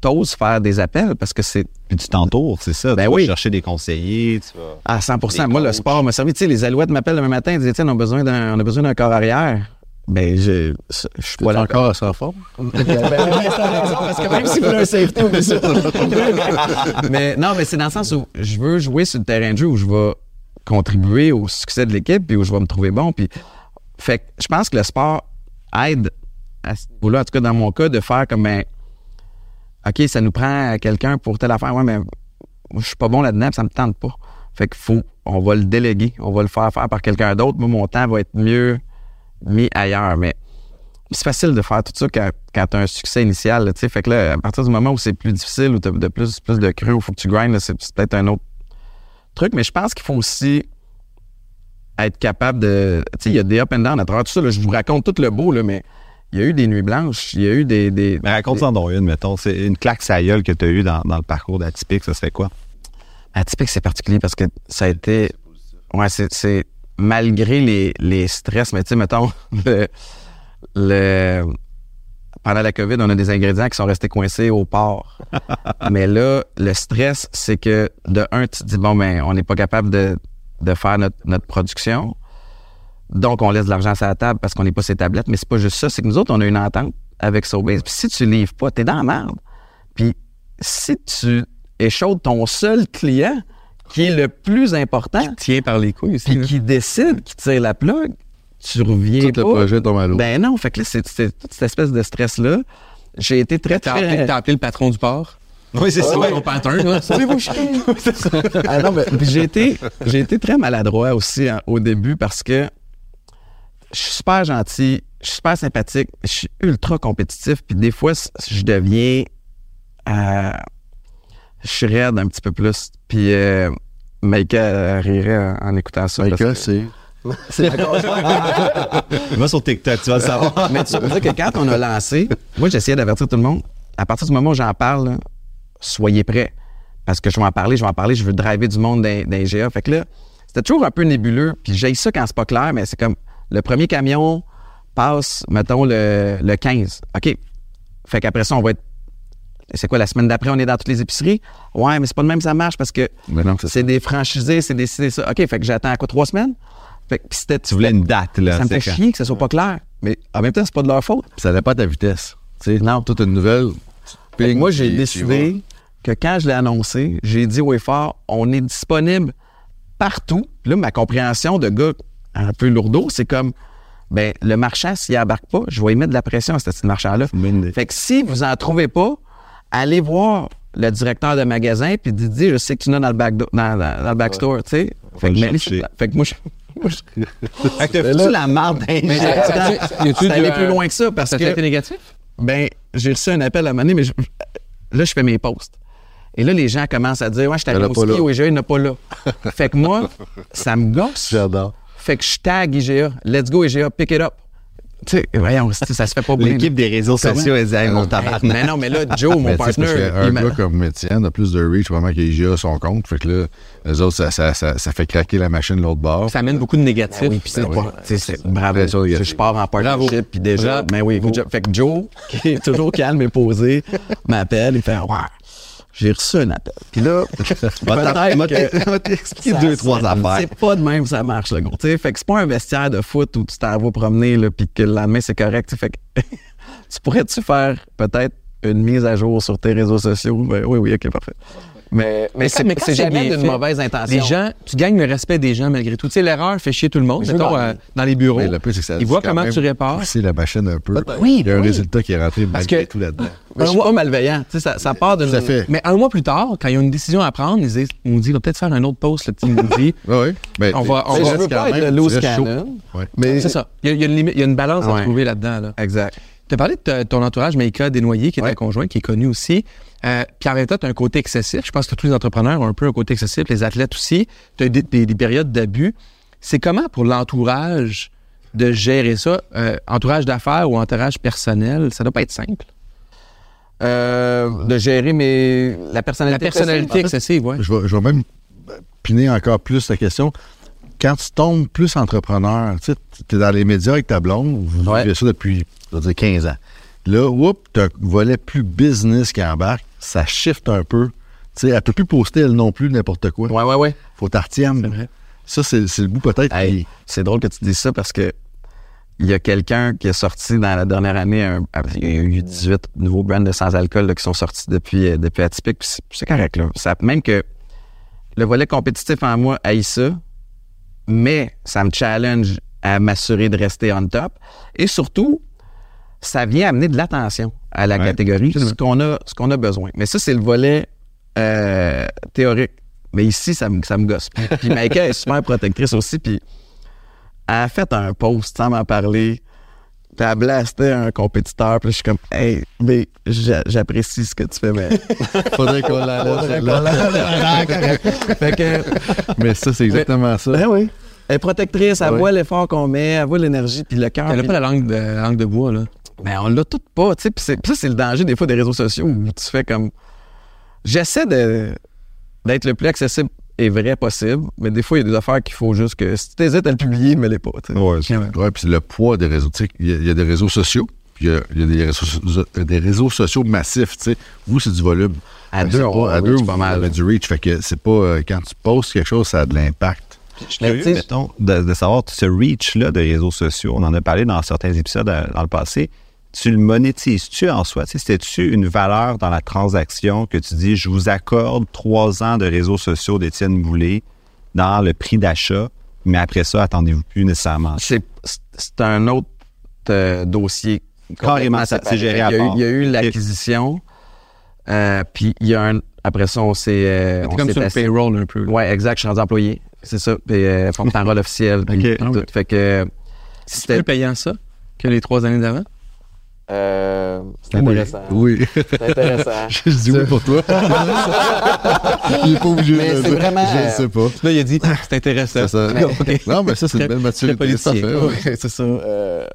t'oses faire des appels parce que c'est. Puis tu t'entoures, c'est ça. Ben tu vas oui. chercher des conseillers. Tu vas... À 100 Des Moi, le sport m'a servi. Tu sais, les Alouettes m'appellent demain matin et disent Tiens, on a besoin d'un, on a besoin d'un corps arrière. Ben, je, je suis pas là. encore? à sa forme. parce que même si vous avez un safety, mais non, mais c'est dans le sens où je veux jouer sur le terrain de jeu où je vais contribuer au succès de l'équipe puis où je vais me trouver bon. Puis, fait que je pense que le sport aide à ce niveau-là, en tout cas dans mon cas, de faire comme ben, OK, ça nous prend quelqu'un pour telle affaire. Ouais, mais moi, je suis pas bon là-dedans, ça me tente pas. Fait qu'il faut, on va le déléguer, on va le faire faire par quelqu'un d'autre. Moi, mon temps va être mieux mis ailleurs. Mais c'est facile de faire tout ça quand, quand tu as un succès initial. sais. fait que là, à partir du moment où c'est plus difficile, où tu as de plus, plus de creux, où il faut que tu grindes, c'est peut-être un autre truc. Mais je pense qu'il faut aussi être capable de. Tu sais, il y a des up and down à travers tout ça. là. je vous raconte tout le beau, là, mais il y a eu des nuits blanches, il y a eu des. des Mais raconte-en donc une, mettons. C'est une claque sa gueule que tu as eue dans, dans le parcours d'Atypique, ça serait quoi? Atypique, c'est particulier parce que ça a été. Ouais, c'est. Malgré les, les stress, mais tu sais, mettons, le, le- pendant la COVID, on a des ingrédients qui sont restés coincés au port. mais là, le stress, c'est que de un, tu te dis, bon, ben, on n'est pas capable de, de faire notre, notre production. Donc, on laisse de l'argent sur la table parce qu'on n'est pas ses tablettes. Mais c'est pas juste ça, c'est que nous autres, on a une entente avec Sobase. Puis si tu livres pas, t'es dans la merde. Puis si tu échaudes ton seul client, qui est le plus important, Tiens par les couilles aussi. puis qui décide, qui tire la plug, tu reviens Tout le pas. projet tombe à l'eau. Ben non, fait que là, c'est toute cette espèce de stress-là. J'ai été très, T'as appelé, très... t'as appelé le patron du port. Oui, c'est ça. Ton pattern, là. Ah non, mais puis j'ai été, j'ai été très maladroit aussi hein, au début parce que je suis super gentil, je suis super sympathique, je suis ultra compétitif, puis des fois, je deviens... euh, je suis raide un petit peu plus. Puis euh, Maïka rirait en, en écoutant ça. Maïka, que- c'est. Va sur TikTok, tu vas le savoir. Mais tu sais que quand on a lancé, moi, j'essayais d'avertir tout le monde. À partir du moment où j'en parle, là, soyez prêts. Parce que je vais en parler, je vais en parler, je veux driver du monde dans, dans les GA. Fait que là, c'était toujours un peu nébuleux. Puis j'ai ça quand c'est pas clair, mais c'est comme le premier camion passe, mettons, le, le 15. OK. Fait qu'après ça, on va être. C'est quoi, la semaine d'après, on est dans toutes les épiceries? Ouais, mais c'est pas de même, ça marche parce que non, c'est des franchisés, c'est des ça. OK, fait que j'attends à quoi, trois semaines? Fait que c'était. Tu voulais une date, là. Ça me fait quand- chier que ça soit pas clair. Mais en même temps, c'est pas de leur faute. Ça dépend de ta vitesse. Tu sais, Non. toute une nouvelle. Ping, moi, j'ai décidé que quand je l'ai annoncé, j'ai dit au effort, on est disponible partout. Là, ma compréhension de gars un peu lourdeau, c'est comme, ben, le marchand, s'il embarque pas, je vais y mettre de la pression à ce marchand-là. Fait que si vous en trouvez pas, allez voir le directeur de magasin puis dites je sais que tu en as dans le back, dans, dans- dans le backstore, tu sais. Fait, fait que moi, je, Fait que la marde les Mais c'est allé euh, plus loin que ça parce que été négatif? ben, j'ai reçu un appel à un moment donné, mais je- là, je fais mes posts. Et là, les gens commencent à dire Ouais, je pas au ski au IGA, il a pas là. fait que moi, ça me gosse. J'adore. Fait que je tag IGA. Let's go, IGA, pick it up. Tu sais, voyons, c'est- ça se fait pas bien. L'équipe des réseaux sociaux, elle dit, Hey, mon Hey, tabarnak. Mais non, mais là, Joe, mon il m'a- gars comme Étienne a plus de reach vraiment qu'IGA son compte. Fait que là, les autres, ça, ça, ça, ça fait craquer la machine de l'autre bord. Ça amène beaucoup de négatifs. Ah oui, puis c'est Ben pas. c'est bravo. Je, pars en partnership, puis déjà. Mais oui, Bravo. fait que Joe, qui est toujours calme et posé, m'appelle, il fait Ouais, j'ai reçu un appel. Puis là, va t'expliquer deux, trois affaires. C'est pas de même que ça marche, le gros. Tu sais, fait que c'est pas un vestiaire de foot où tu t'en vas promener, là, puis que le lendemain, c'est correct. Fait que tu pourrais-tu faire peut-être une mise à jour sur tes réseaux sociaux? Ben, oui, oui, OK, parfait. Mais, mais, c'est mais quand c'est c'est jamais bien d'une mauvaise intention. Les gens, tu gagnes le respect des gens malgré tout. Tu sais, l'erreur fait chier tout le monde. Mettons, euh, dans les bureaux. Mais le c'est ça Ils voient comment tu répares. pousser la machine un peu. Oui, Il y a un oui. résultat qui est rentré malgré que- tout là-dedans. Suis pas malveillant. Tu sais, ça, ça part d'une. Tout à fait. Mais un mois plus tard, quand ils ont une décision à prendre, ils disent, on dit, on va peut-être faire un autre post, le petit Moody. Oui, oui. Mais On va- on Mais va- je veux pas être le loose cannon. Mais C'est ça. Il y, a, il y a une limite- il y a une balance à trouver là-dedans. Là. Exact. Tu as parlé de ta- ton entourage, Maïka Desnoyers, qui est Ouais. un conjoint, qui est connu aussi. Euh, puis en même temps, tu as un côté excessif. Je pense que tous les entrepreneurs ont un peu un côté excessif, les athlètes aussi. Tu as des, des- des périodes d'abus. C'est comment pour l'entourage de gérer ça? Euh, entourage d'affaires ou entourage personnel? Ça doit pas être simple. Euh, de gérer mes, la personnalité. La personnalité excessive. Je vais, je vais même piner encore plus la question. Quand tu tombes plus entrepreneur, tu es dans les médias avec ta blonde, vous Ouais. vivez ça depuis, je veux dire, 15 ans. Là, whoop, tu as un volet plus business qui embarque, ça shift un peu. Tu sais, elle peut plus poster elle non plus n'importe quoi. Ouais, ouais, ouais. Faut vrai. Ça, c'est le bout peut-être. Hey, qui- c'est drôle que tu dises ça parce que il y a quelqu'un qui est sorti dans la dernière année, un- il y a eu 18 nouveaux brands de sans-alcool qui sont sortis depuis, euh, depuis Atypique. C'est correct, là. Ça, même que le volet compétitif en moi haït ça, mais ça me challenge à m'assurer de rester on top. Et surtout, ça vient amener de l'attention à la Ouais, catégorie, ce qu'on a, ce qu'on a besoin. Mais ça, c'est le volet euh, théorique. Mais ici, ça me, ça me gosse. Puis, puis Maïka est super protectrice aussi, puis elle a fait un post sans m'en parler. Puis elle blastait un compétiteur. Puis là, je suis comme, hey, mais j'a- j'apprécie ce que tu fais, mais faudrait qu'on l'enlève. celle-là. fait que, Mais ça, c'est exactement ça. ben oui. Elle est protectrice, elle voit l'effort qu'on met, elle voit l'énergie, puis le cœur. Elle n'a pas la langue de, la langue de bois, là. ben, on l'a tout pas, tu sais. Puis ça, c'est le danger des fois des réseaux sociaux où tu fais comme. J'essaie de d'être le plus accessible et vrai possible, mais des fois, il y a des affaires qu'il faut juste que si tu hésites à le publier, mais les pas, tu sais. Ouais, c'est- puis c'est le poids des réseaux. Il y, a- il y a des réseaux sociaux, puis il y a, y a des, réseaux, so- des réseaux sociaux massifs. tu sais. Vous, c'est du volume. À deux, on- à deux, vous pas mal. avez du reach. Fait que c'est pas euh, quand tu postes quelque chose, ça a de l'impact. Je suis Mais curieux, mettons, de, de savoir ce reach-là de réseaux sociaux. On en a parlé dans certains épisodes euh, dans le passé. Tu le monétises-tu en soi? C'était-tu une valeur dans la transaction que tu dis, je vous accorde trois ans de réseaux sociaux d'Étienne Boulay dans le prix d'achat, mais après ça, attendez-vous plus nécessairement? C'est c'est un autre euh, dossier. Carrément, c'est géré il y à a eu, part. il y a eu l'acquisition, euh, puis il y a un. Après ça, on s'est. euh, comme sur le payroll un peu. Ouais, exact. Je suis rendu employé. C'est ça. Puis, euh, forme en rôle officiel. puis Ok. tout. Fait que. C'était. plus payant ça que les trois années d'avant? Euh, c'est intéressant. Oui. C'est intéressant. je dis oui pour toi. Il n'est pas obligé Mais de le c'est dire. vraiment- Je ne sais pas. Là, il a dit, c'est intéressant. Non, mais ça, c'est une belle maturité. politicien. ça fait, ouais. Ouais, c'est ça. Euh,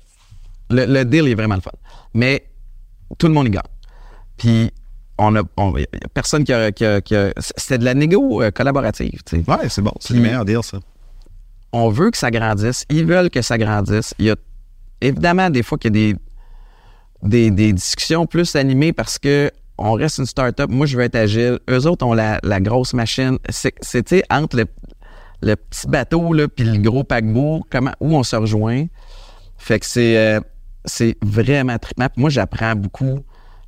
le, le deal est vraiment le fun. Mais tout le monde y gagne. Puis, on a, on- y a personne qui a. qui a- qui a- C'était de la négo euh, collaborative. tu sais. Ouais, c'est bon. C'est le meilleur deal, ça. on veut que ça grandisse, ils veulent que ça grandisse. Il y a évidemment des fois qu'il y a des, des, des discussions plus animées parce que on reste une start-up. Moi, je veux être agile. Eux autres ont la, la grosse machine. C'est, entre le, le petit bateau là, le gros paquebot, comment, où on se rejoint. Fait que c'est, euh, c'est vraiment trippant. Moi, j'apprends beaucoup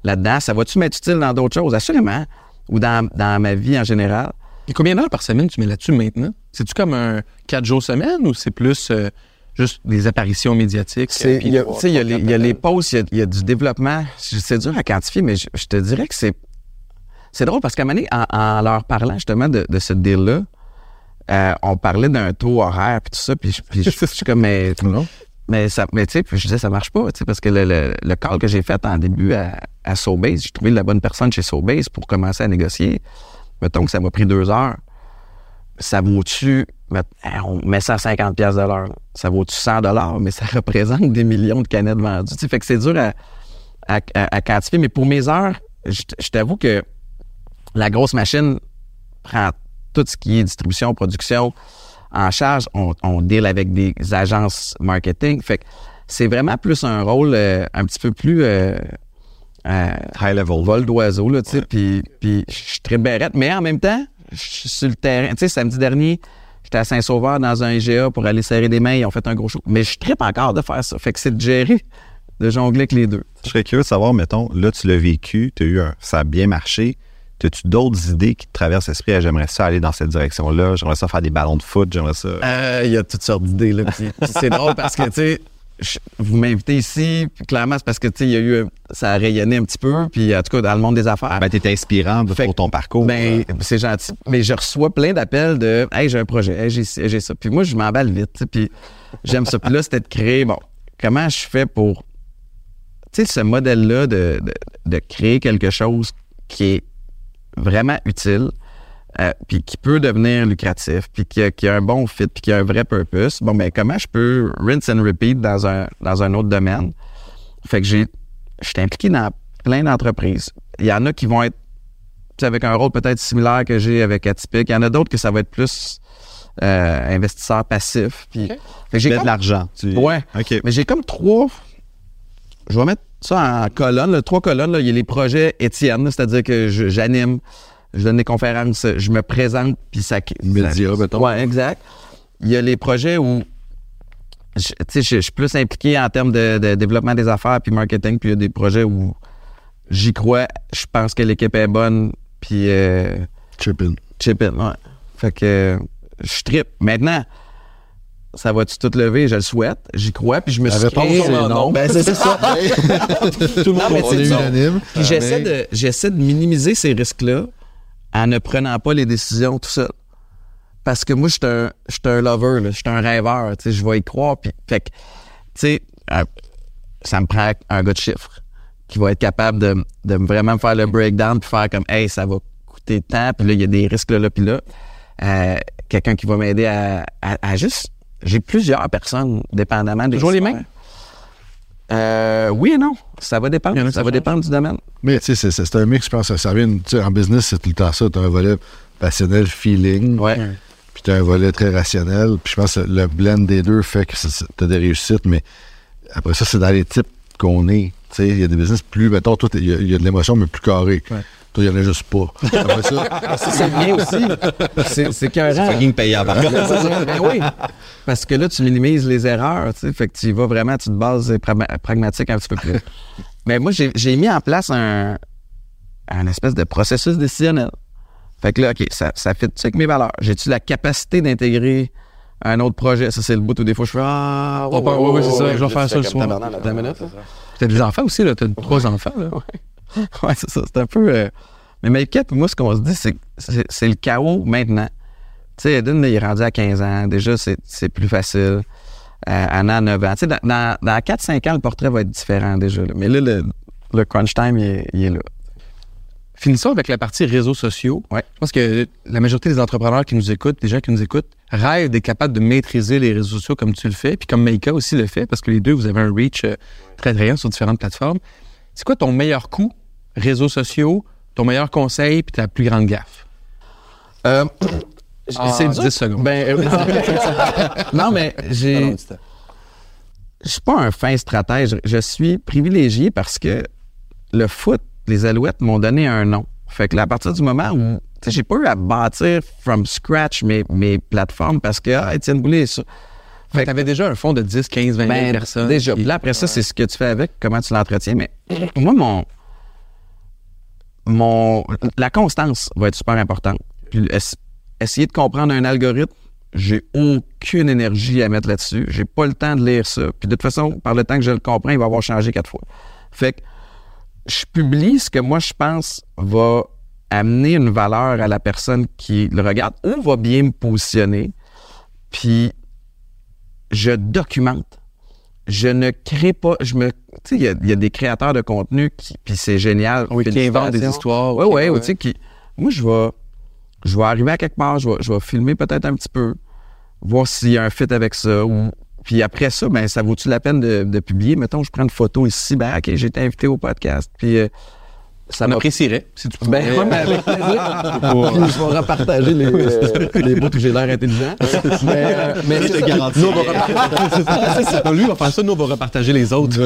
là-dedans. Ça va-tu m'être utile dans d'autres choses? Assurément. Ou dans, dans ma vie en général. Et combien d'heures par semaine tu mets là-dessus maintenant? C'est-tu comme un 4 jours semaine ou c'est plus euh, juste des apparitions médiatiques? Il y a, trois- tu sais, il y a trois, les, quatre il y a les pauses, il y y a du développement. Je- C'est dur à quantifier, mais je, je te dirais que c'est. C'est drôle parce qu'à un moment donné, en, en leur parlant justement de, de ce deal-là, euh, on parlait d'un taux horaire puis tout ça, puis je, puis je- je suis comme mais, mais ça mais tu sais, je disais ça marche pas, tu sais parce que le, le, le call que j'ai fait en début à, à Sobase, j'ai trouvé la bonne personne chez Sobase pour commencer à négocier. Mettons que ça m'a pris deux heures. Ça vaut-tu on met ça à 50 pièces de l'heure. Ça vaut-tu 100 dollars, mais ça représente des millions de canettes vendues. Fait que c'est dur à, à, à- à quantifier. Mais pour mes heures, je, t'avoue que la grosse machine prend tout ce qui est distribution, production en charge. On, on deal avec des agences marketing. Fait que c'est vraiment plus un rôle euh, un petit peu plus euh, euh, High level. vol d'oiseau, là, tu sais, puis, puis je suis très mais en même temps, je suis sur le terrain. Tu sais, samedi dernier, j'étais à Saint-Sauveur dans un IGA pour aller serrer des mains, ils ont fait un gros show. Mais je tripe encore de faire ça. Fait que c'est de gérer, de jongler avec les deux. Je serais curieux de savoir, mettons, là, tu l'as vécu, as eu un, ça a bien marché. As-tu d'autres idées qui te traversent l'esprit? Ah, J'aimerais ça aller dans cette direction-là. J'aimerais ça faire des ballons de foot. J'aimerais ça. Euh, Il y a toutes sortes d'idées, là. C'est drôle parce que, tu sais, je- vous m'invitez ici, puis clairement, c'est parce que, tu sais, il y a eu, un- ça a rayonné un petit peu, puis en tout cas, dans le monde des affaires. Ben, t'es inspirant Fait pour ton parcours. Ben, c'est gentil. Mais je reçois plein d'appels de Hey, j'ai un projet, hey, j'ai ça. Puis moi, je m'emballe vite. Puis j'aime ça. Puis là, c'était de créer, bon, comment je fais pour tu sais, ce modèle-là de, de, de créer quelque chose qui est vraiment utile, euh, puis qui peut devenir lucratif, puis qui a, qui a un bon fit, puis qui a un vrai purpose, bon, mais comment je peux rinse and repeat dans un, dans un autre domaine? Fait que j'ai, je suis impliqué dans plein d'entreprises. Il y en a qui vont être tu sais, avec un rôle peut-être similaire que j'ai avec Atypique. Il y en a d'autres que ça va être plus euh, investisseur passif. Puis, fait que j'ai de l'argent. Tu- Ouais. OK. mais j'ai comme trois. Je vais mettre ça en colonne, là, trois colonnes. là. Il y a les projets Étienne, là, c'est-à-dire que je- j'anime, je donne des conférences, je me présente, puis ça. Média, mettons. Ouais, exact. Il y a les projets où. je- Tu sais, je je suis plus impliqué en termes de, de développement des affaires puis marketing, puis il y a des projets où j'y crois, je pense que l'équipe est bonne, puis euh, Chip in. chip in, ouais. Fait que je trippe. Maintenant, ça va-tu tout lever? Je le souhaite. J'y crois, puis je me suis créé c'est un- non. Ben, c'est ça. Tout le Non, c'est est unanime. Puis j'essaie Mais- de, j'essaie de minimiser ces risques-là en ne prenant pas les décisions tout seul. Parce que moi, je suis un, un lover, je suis un rêveur, tu sais, je vais y croire. Puis, fait que, tu sais, euh, ça me prend un gars de chiffres qui va être capable de, de vraiment me faire le breakdown puis faire comme, hey, ça va coûter tant, puis là, il y a des risques là, là, puis là. Euh, Quelqu'un qui va m'aider à, à- à juste. J'ai plusieurs personnes, dépendamment des Toujours les mêmes? Euh, oui et non. Ça va dépendre. Ça va dépendre du domaine. Mais tu sais, c'est- un mix, je pense. Ça, ça vient, tu sais, en business, c'est tout le temps ça. Tu as un volet passionnel, feeling, Ouais. puis tu as un volet très rationnel. Puis je pense que le blend des deux fait que tu as des réussites, mais après ça, c'est dans les types qu'on est. Tu sais, il y a des business plus, mettons, toi, t'es- il y, a- il y a de l'émotion, mais plus carré. Toi, il n'y en a juste pas. Après ça, Ça, c'est bien aussi. C'est, c'est qu'un Fucking payant par contre. ben oui. Parce que là, tu minimises les erreurs, tu sais. Fait que tu y vas vraiment, tu te bases euh, pragma- pragmatique un petit peu plus. Mais moi, j'ai, j'ai mis en place un, un espèce de processus décisionnel. Fait que là, OK, ça, ça fait avec mes valeurs? J'ai-tu la capacité d'intégrer un autre projet? Ça, c'est le bout où des fois je fais Ah, Ouais, ouais, ouais, c'est ça, je vais faire ça le soir. T'as des enfants aussi, là. T'as trois enfants, là. Ouais, c'est ça. C'est un peu. euh, Mais Make-up, moi, ce qu'on se dit, c'est c'est le chaos maintenant. Tu sais, Eden, il est rendu à 15 ans. Déjà, c'est c'est plus facile. Euh, Anna, 9 ans. Tu sais, dans, dans, dans 4-5 ans, le portrait va être différent déjà. là. Mais là, le, le crunch time, il est, il est là. Finissons avec la partie réseaux sociaux. Ouais. Je pense que la majorité des entrepreneurs qui nous écoutent, des gens qui nous écoutent, rêvent d'être capables de maîtriser les réseaux sociaux comme tu le fais, puis comme Meika aussi le fait, parce que les deux, vous avez un reach euh, très attrayant sur différentes plateformes. C'est quoi ton meilleur coup, réseaux sociaux, ton meilleur conseil, puis ta plus grande gaffe? Euh, Ah, c'est 10 dur. secondes. Ben, euh, non, mais j'ai. Je suis pas un fin stratège. Je suis privilégié parce que le foot, les Alouettes m'ont donné un nom. Fait que là, à partir du moment où tu sais, j'ai pas eu à bâtir from scratch mes, mes plateformes parce que ah, Étienne Boulay, ça. Fait que t'avais déjà un fonds de 10, 15, 20 000 Ben, personnes. Déjà. Puis là, après ça, c'est ce que tu fais avec, comment tu l'entretiens. Mais moi, mon, mon, la constance va être super importante. Puis es- essayer de comprendre un algorithme, j'ai aucune énergie à mettre là-dessus. J'ai pas le temps de lire ça. Puis de toute façon, par le temps que je le comprends, il va avoir changé quatre fois. Fait que je publie ce que moi je pense va amener une valeur à la personne qui le regarde ou va bien me positionner. Puis je documente. Je ne crée pas. Je me. Tu sais, il y a- il y, a des créateurs de contenu qui. Puis c'est génial. Oui, qui inventent des histoires. Oui, oui, tu sais, qui. Moi, je vais. Je vais arriver à quelque part, je vais, je vais filmer peut-être un petit peu, voir s'il y a un fit avec ça. Ou, puis après ça, ben, ça vaut-tu la peine de, de publier? Mettons, je prends une photo ici, ben, OK, j'ai été invité au podcast. Puis euh, ça On m'a apprécierait, si tu ben, ouais, mais avec plaisir. Puis je vais repartager les, euh, les bouts où j'ai l'air intelligent. mais, euh, mais Je c'est te ça. garantis. Nous, on va repartager. Lui, on va faire ça, nous, on va repartager les autres.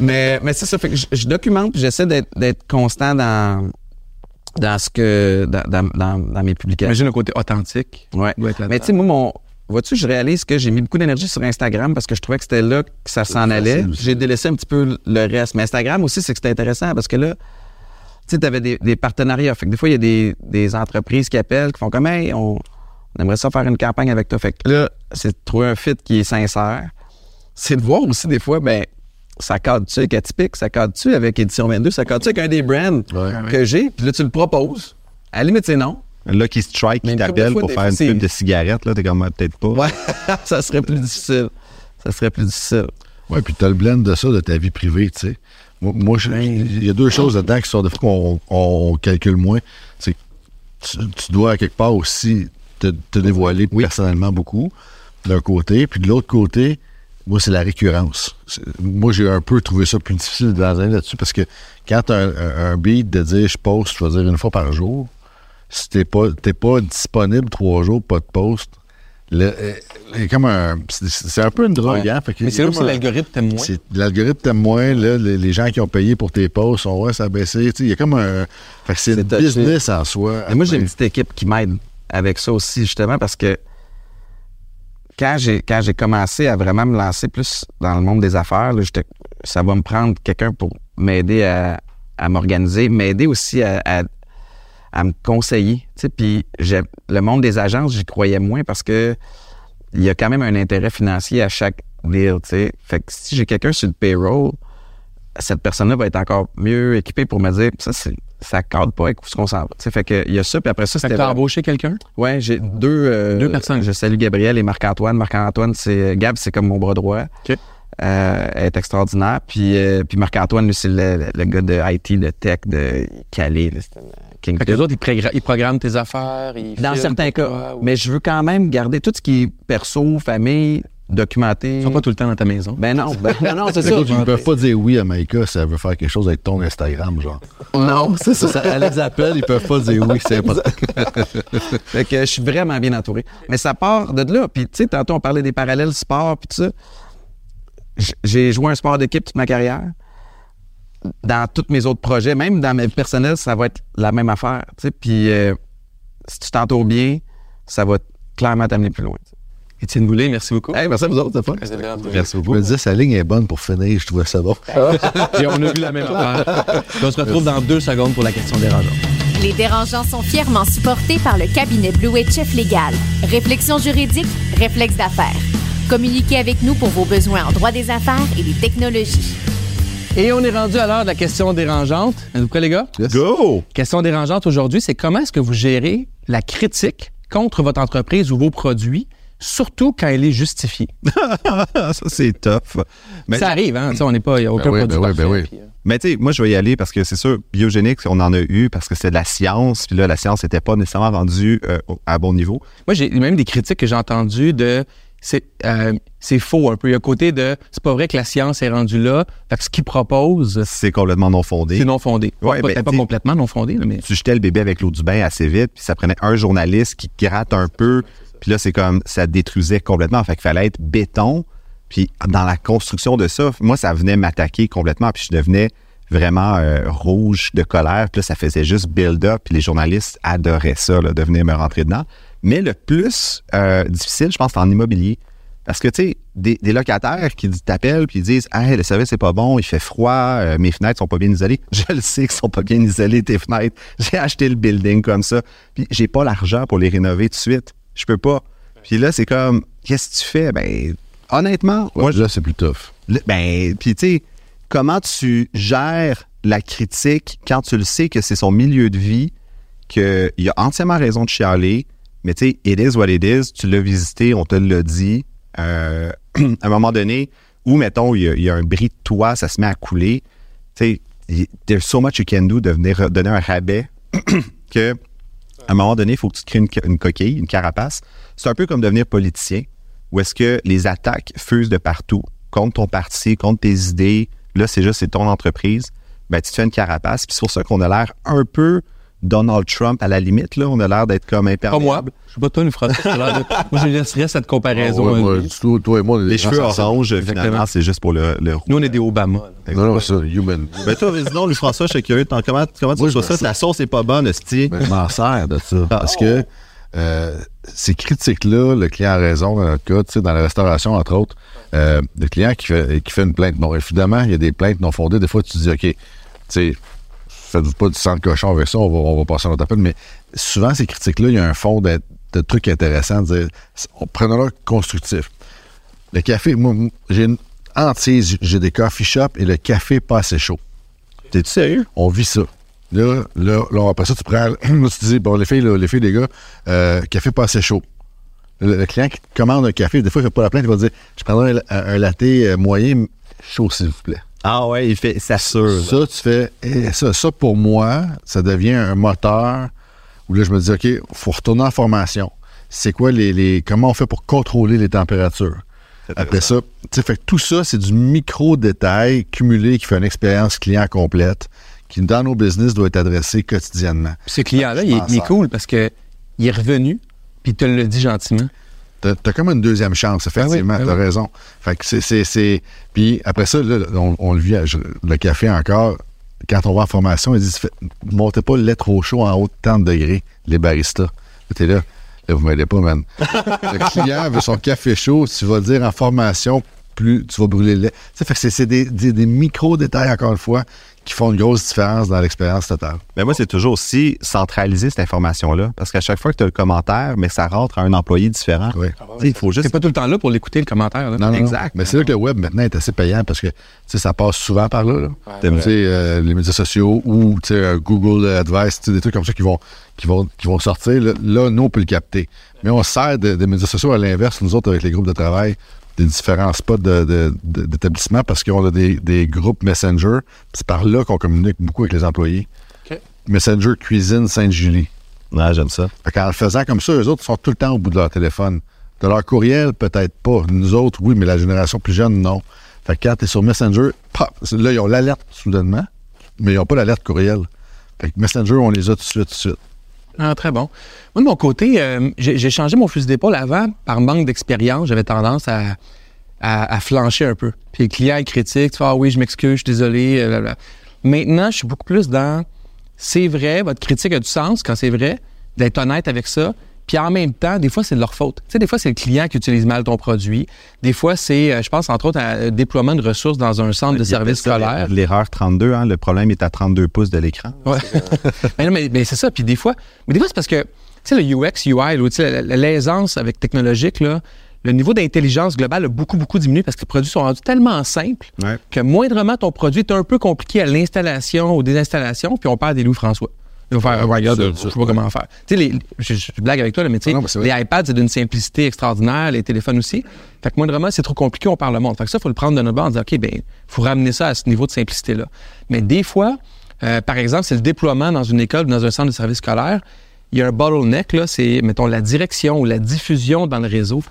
mais, mais c'est ça. Fait que je, je documente puis j'essaie d'être, d'être constant dans, dans ce que, dans, dans, dans, mes publications. Imagine le côté authentique. Ouais. doit être là-dedans. Mais tu sais, moi, mon. Vois-tu, je réalise que j'ai mis beaucoup d'énergie sur Instagram parce que je trouvais que c'était là que ça s'en allait. J'ai délaissé un petit peu le reste. Mais Instagram aussi, c'est que c'était intéressant parce que là, tu sais, tu avais des, des partenariats. Fait que des fois, il y a des, des entreprises qui appellent, qui font comme, hey, on, on aimerait ça faire une campagne avec toi. Fait que là, c'est de trouver un fit qui est sincère. C'est de voir aussi des fois, ben, ça cadre-tu avec Atypique, ça cadre-tu avec Édition 22, ça cadre-tu avec un des brands Ouais. que j'ai, puis là, tu le proposes. À la limite, c'est non. Lucky Strike qui de t'appelle pour faire une pub de cigarette, là, t'es comme, ah, peut-être pas. Ouais, ça serait plus difficile. Ça serait plus difficile. Oui, puis tu as le blend de ça, de ta vie privée, tu sais. Moi, il y a deux choses là-dedans qui sont des fois qu'on on, on calcule moins. C'est que tu, tu dois, à quelque part aussi, te, te dévoiler personnellement beaucoup, d'un côté. Puis de l'autre côté, moi, c'est la récurrence. Moi, j'ai un peu trouvé ça plus difficile dans un là-dessus parce que quand tu as un, un- un beat de dire je poste, je vais dire une fois par jour, si t'es pas, t'es pas disponible trois jours, pas de poste, euh. C'est un peu une drogue, Ouais. hein? Fait que Mais c'est là où l'algorithme t'aime moins. L'algorithme t'aime moins, là, les, les gens qui ont payé pour tes posts sont ouais, ça a baissé. Tu sais, Il y a comme un. Fait que c'est une touché. business en soi. Moi, j'ai une petite équipe qui m'aide avec ça aussi, justement, parce que quand j'ai quand j'ai commencé à vraiment me lancer plus dans le monde des affaires, là, ça va me prendre quelqu'un pour m'aider à, à m'organiser, m'aider aussi à, à, à me conseiller. Puis le monde des agences, j'y croyais moins parce que il y a quand même un intérêt financier à chaque deal. tu sais. Fait que si j'ai quelqu'un sur le payroll, cette personne-là va être encore mieux équipée pour me dire ça, c'est- ça cadre pas avec ce qu'on s'en va. Fait que il y a ça, puis après ça, c'était. t'as embauché quelqu'un? Ouais, j'ai deux, euh, Deux personnes. Je salue Gabriel et Marc-Antoine. Marc-Antoine, c'est Gab, c'est comme mon bras droit. OK. Euh, elle est extraordinaire. Puis, euh, puis Marc-Antoine, lui, c'est le, le- le gars de IT, de tech, de Calais. là, les autres, ils, ils programment tes affaires. Ils Dans certains cas. toi, ou- Mais je veux quand même garder tout ce qui est perso, famille, documenté. Ils sont pas tout le temps dans ta maison. Ben non, ben, non, non, c'est ça. Ils ne peuvent pas dire oui à Maïka si elle veut faire quelque chose avec ton Instagram, genre. Non, c'est ça. Ça, elle les appelle, ils peuvent pas dire oui, c'est important. Fait que je suis vraiment bien entouré. Mais ça part de là. Puis, tu sais, tantôt, on parlait des parallèles sport, puis tout ça. J'ai joué un sport d'équipe toute ma carrière. Dans tous mes autres projets, même dans mes personnels, ça va être la même affaire. Tu sais, puis euh, si tu t'entoures bien, ça va clairement t'amener plus loin. Étienne Boulay, merci beaucoup. Hey, merci à vous autres, c'est fun. Merci beaucoup. Je me disais, sa ligne est bonne pour finir, je trouvais ça bon. Et on a vu la même affaire. Puis on se retrouve dans deux secondes pour la question dérangeante. Les dérangeants sont fièrement supportés par le cabinet Blue Wave Chef Légal. Réflexion juridique, réflexe d'affaires. Communiquez avec nous pour vos besoins en droit des affaires et des technologies. Et on est rendu à l'heure de la question dérangeante. Êtes-vous prêts, les gars? Go! Question dérangeante aujourd'hui, c'est comment est-ce que vous gérez la critique contre votre entreprise ou vos produits, surtout quand elle est justifiée? ça, c'est tough. Mais, ça arrive, hein? Tu sais, on n'est pas, il n'y a aucun oui, produit ben oui, ben parfait, oui. puis, euh, mais tu sais, moi, je vais y aller parce que c'est sûr, biogénique, on en a eu parce que c'est de la science. Puis là, la science n'était pas nécessairement rendue euh, à bon niveau. Moi, j'ai même des critiques que j'ai entendues de c'est euh, c'est faux un peu. Il y a côté de c'est pas vrai que la science est rendue là. Fait que ce qu'ils proposent, C'est complètement non fondé. c'est non fondé. Ouais, pas, ben, pas complètement non fondé, mais tu jetais le bébé avec l'eau du bain assez vite, puis ça prenait un journaliste qui gratte un peu, puis là, c'est comme, ça détruisait complètement. Fait qu'il fallait être béton, puis dans la construction de ça, moi, ça venait m'attaquer complètement, puis je devenais vraiment euh, rouge de colère, puis là, ça faisait juste build-up, puis les journalistes adoraient ça, là, de venir me rentrer dedans. Mais le plus euh, difficile, je pense, c'est en immobilier. Parce que, tu sais, des, des locataires qui t'appellent puis ils disent Hey, le service c'est pas bon, il fait froid, euh, mes fenêtres sont pas bien isolées. Je le sais qu'ils sont pas bien isolées, tes fenêtres. J'ai acheté le building comme ça. Puis j'ai pas l'argent pour les rénover tout de suite. Je peux pas. Puis là, c'est comme Qu'est-ce que tu fais? Ben, honnêtement, moi, là, c'est plus tough. le- ben, puis tu sais, comment tu gères la critique quand tu le sais que c'est son milieu de vie, qu'il a entièrement raison de chialer, mais tu sais, it is what it is, tu l'as visité, on te l'a dit. Euh, à un moment donné, où, mettons, il y, a, un bris de toit, ça se met à couler, tu sais, there's so much you can do de venir donner un rabais que à un moment donné, il faut que tu te crées une coquille, une carapace. C'est un peu comme devenir politicien, où est-ce que les attaques fusent de partout, contre ton parti, contre tes idées. Là, c'est juste, c'est ton entreprise. Ben, tu te fais une carapace. Puis c'est pour ça qu'on a l'air un peu Donald Trump à la limite. Là. On a l'air d'être comme pas imperméable. moi. Je sais pas toi, François. l'air de- moi, je laisserais cette comparaison. Ah ouais, moi, lui. toi, et moi, Les gens cheveux orange, finalement, c'est juste pour le, le roux. Nous, on est des Obama. là. Non, non, ça, human. Ben toi, vas-y donc, Louis-François, je suis curieux. T'en- Comment, comment tu Moi, vois ça? La sauce est pas bonne, hostie. Ben, je m'en sers de ça. Parce que euh, ces critiques-là, le client a raison dans notre cas, tu sais, dans la restauration, entre autres, euh, le client qui fait, qui fait une plainte. Bon, évidemment, il y a des plaintes non fondées. Des fois, tu te dis, OK, tu sais, faites-vous pas du sang de cochon avec ça, on va, on va passer à notre appel. Mais souvent, ces critiques-là, il y a un fond de, de trucs intéressants, de dire, on- prenons-le constructif. Le café, moi, j'ai une hantise, j'ai des coffee shops et le café pas assez chaud. T'es-tu sérieux? On vit ça. Là, là, là, après ça, tu prends. Là, tu te dis, bon, les filles, là, les filles, les gars, euh, café pas assez chaud. Le, le client qui commande un café, des fois, il fait pas la plainte, il va dire Je prendrais un, un- un latte euh, moyen chaud, s'il vous plaît. Ah ouais, il fait, ça s'assure. Ça, tu fais, eh, ça, ça, pour moi, ça devient un moteur où là, je me dis, OK, faut retourner en formation. C'est quoi les, les- comment on fait pour contrôler les températures? Après ça, tu sais, fait que tout ça, c'est du micro-détail cumulé qui fait une expérience client complète qui, dans nos business, doit être adressé quotidiennement. Puis ce client-là, il, est- il cool parce que il est revenu, puis il te le dit gentiment. T'as as comme une deuxième chance, effectivement. Ah oui, ah T'as oui. raison. Fait que c'est- Puis après ça, là, on, on le vit, à- le café encore. Quand on va en formation, ils disent montez pas le lait trop chaud en haut de tant de degrés, les baristas. T'es là. Là, vous m'aidez pas, man. le client veut son café chaud, tu vas dire en formation, plus tu vas brûler le lait. Sais, fait que c'est- c'est des, des- des micro-détails, encore une fois, qui font une grosse différence dans l'expérience totale. Mais moi, c'est toujours aussi centraliser cette information-là. Parce qu'à chaque fois que tu as le commentaire, mais ça rentre à un employé différent. Oui. Sais, Il faut juste. Pas tout le temps là pour l'écouter, le commentaire. là. Non, non, Exact. non. Mais c'est là que le web maintenant est assez payant parce que tu sais, ça passe souvent par là. là. Sais, euh, les médias sociaux ou tu sais, euh, Google Advice, des trucs comme ça qui vont, qui vont, qui vont sortir. Là, là, nous, on peut le capter. Mais on sert de- des médias sociaux à l'inverse, nous autres, avec les groupes de travail, des différents spots de- de- de- d'établissement parce qu'on a des, des groupes Messenger. C'est par là qu'on communique beaucoup avec les employés. OK. Messenger Cuisine Sainte-Julie. Ouais, j'aime ça. Fait qu'en le faisant comme ça, eux autres sont tout le temps au bout de leur téléphone. De leur courriel, peut-être pas. Nous autres, oui, mais la génération plus jeune, non. Fait que quand tu es sur Messenger, pop, là, ils ont l'alerte soudainement, mais ils n'ont pas l'alerte courriel. Fait que Messenger, on les a tout de suite, tout de suite. Ah, très bon. Moi, de mon côté, euh, j'ai changé mon fusil d'épaule avant par manque d'expérience. J'avais tendance à, à, flancher un peu. Puis le client est critique, tu fais Ah oui, je m'excuse, je suis désolé. euh. Maintenant, je suis beaucoup plus dans c'est vrai, votre critique a du sens quand c'est vrai, d'être honnête avec ça. Puis en même temps, des fois, c'est de leur faute. Tu sais, des fois, c'est le client qui utilise mal ton produit. Des fois, c'est, euh, je pense, entre autres, euh, déploiement de ressources dans un centre de service scolaire. L'erreur 32, hein, le problème est à 32 pouces de l'écran. Ouais. mais non, mais, mais c'est ça. Puis des fois, mais des fois, c'est parce que, tu sais, le UX, UI, l'aisance avec technologique, là, le niveau d'intelligence globale a beaucoup, beaucoup diminué parce que les produits sont rendus tellement simples Ouais. que moindrement ton produit est un peu compliqué à l'installation ou désinstallation, puis on perd des Louis-François. Ils vont faire, regarde, je sais pas comment faire. Tu sais, les- je, je blague avec toi, mais tu sais, Ah les iPads, c'est d'une simplicité extraordinaire, les téléphones aussi. Fait que moindrement, c'est trop compliqué, on parle le monde. Fait que ça, il faut le prendre de notre bord en disant, OK, ben, faut ramener ça à ce niveau de simplicité-là. Mais des fois, euh, par exemple, c'est le déploiement dans une école ou dans un centre de service scolaire. Il y a un bottleneck, là, c'est, mettons, la direction ou la diffusion dans le réseau.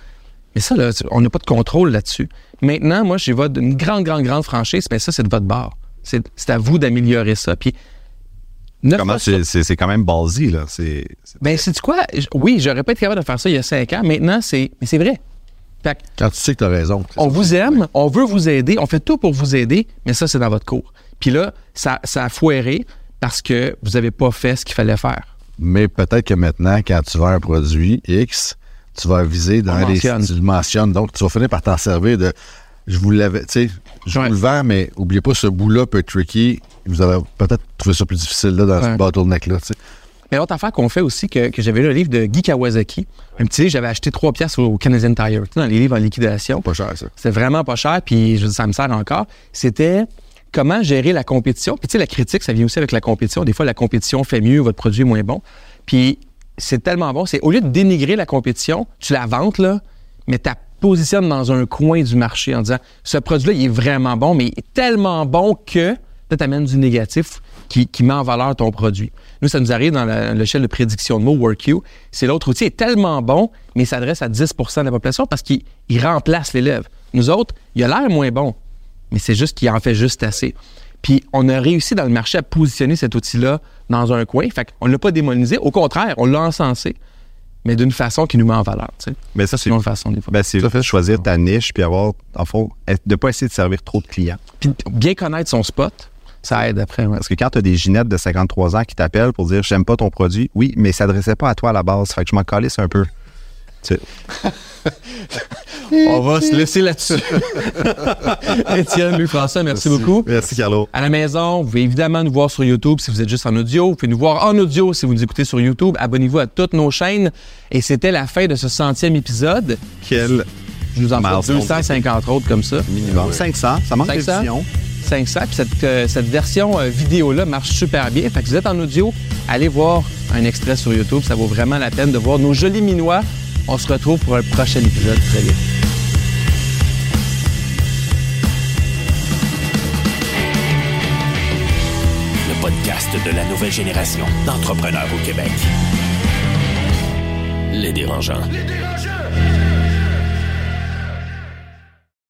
Mais ça, là, on n'a pas de contrôle là-dessus. Maintenant, moi, j'ai votre une grande, grande, grande franchise, mais ça, c'est de votre bord. C'est, à vous d'améliorer ça. Puis, Comment sur- c'est, c'est- quand même ballsy, là. C'est, c'est- ben, c'est quoi? Oui, j'aurais pas été capable de faire ça il y a cinq ans. Maintenant, c'est. Mais c'est vrai. Fait que Quand tu sais que tu as raison. on vous aime, on veut vous aider, on fait tout pour vous aider, mais ça, c'est dans votre cours. Puis là, ça, ça a foiré parce que vous n'avez pas fait ce qu'il fallait faire. Mais peut-être que maintenant, quand tu vends un produit X, tu vas viser dans On les. mentionne. Tu le mentionnes. Donc, tu vas finir par t'en servir de. Je vous l'avais. Tu sais, je Ouais. vous le mais oubliez pas, ce bout-là peut être tricky. Vous allez peut-être trouver ça plus difficile là, dans Ouais. ce bottleneck-là. Mais l'autre affaire qu'on fait aussi, que, que j'avais lu le livre de Guy Kawasaki, un petit livre, j'avais acheté trois pièces au Canadian Tire, dans les livres en liquidation. Pas cher, ça. C'était vraiment pas cher, puis je, ça me sert encore. C'était comment gérer la compétition. Puis tu sais, la critique, ça vient aussi avec la compétition. Des fois, la compétition fait mieux, votre produit est moins bon. Puis c'est tellement bon. C'est au lieu de dénigrer la compétition, tu la vantes, là, mais tu la positionnes dans un coin du marché en disant ce produit-là, il est vraiment bon, mais il est tellement bon que tu amènes du négatif qui, qui met en valeur ton produit. Nous, ça nous arrive dans l'échelle de prédiction de mots, WorkU. C'est l'autre outil est tellement bon, mais il s'adresse à 10% de la population parce qu'il il remplace l'élève. Nous autres, il a l'air moins bon, mais c'est juste qu'il en fait juste assez. Puis on a réussi dans le marché à positionner cet outil-là dans un coin. Fait qu'on ne l'a pas démonisé. Au contraire, on l'a encensé, mais d'une façon qui nous met en valeur. tu sais. Mais ça, c'est, Une autre façon, des fois. ben, c'est de choisir ta niche puis avoir, en fond, de pas essayer de servir trop de clients. Puis bien connaître son spot, ça aide après. ouais. Parce que quand tu as des Ginettes de 53 ans qui t'appellent pour dire j'aime pas ton produit, oui, mais ça s'adressait pas à toi à la base. Fait que je m'en calisse un peu. On va se laisser là-dessus. Étienne, Louis-François, merci, beaucoup. Merci, Carlo. À la maison, vous pouvez évidemment nous voir sur YouTube si vous êtes juste en audio. Vous pouvez nous voir en audio si vous nous écoutez sur YouTube. Abonnez-vous à toutes nos chaînes. Et c'était la fin de ce centième épisode. Quel Je nous en fais Milestone. 250 autres comme ça. minimum. 500, ça manque 500? d'édition. 500. Puis cette, euh, cette version euh, vidéo-là marche super bien. Fait que vous êtes en audio, allez voir un extrait sur YouTube. Ça vaut vraiment la peine de voir nos jolis minois On se retrouve pour un prochain épisode très vite. Le podcast de la nouvelle génération d'entrepreneurs au Québec. Les dérangeants. Les dérangeants!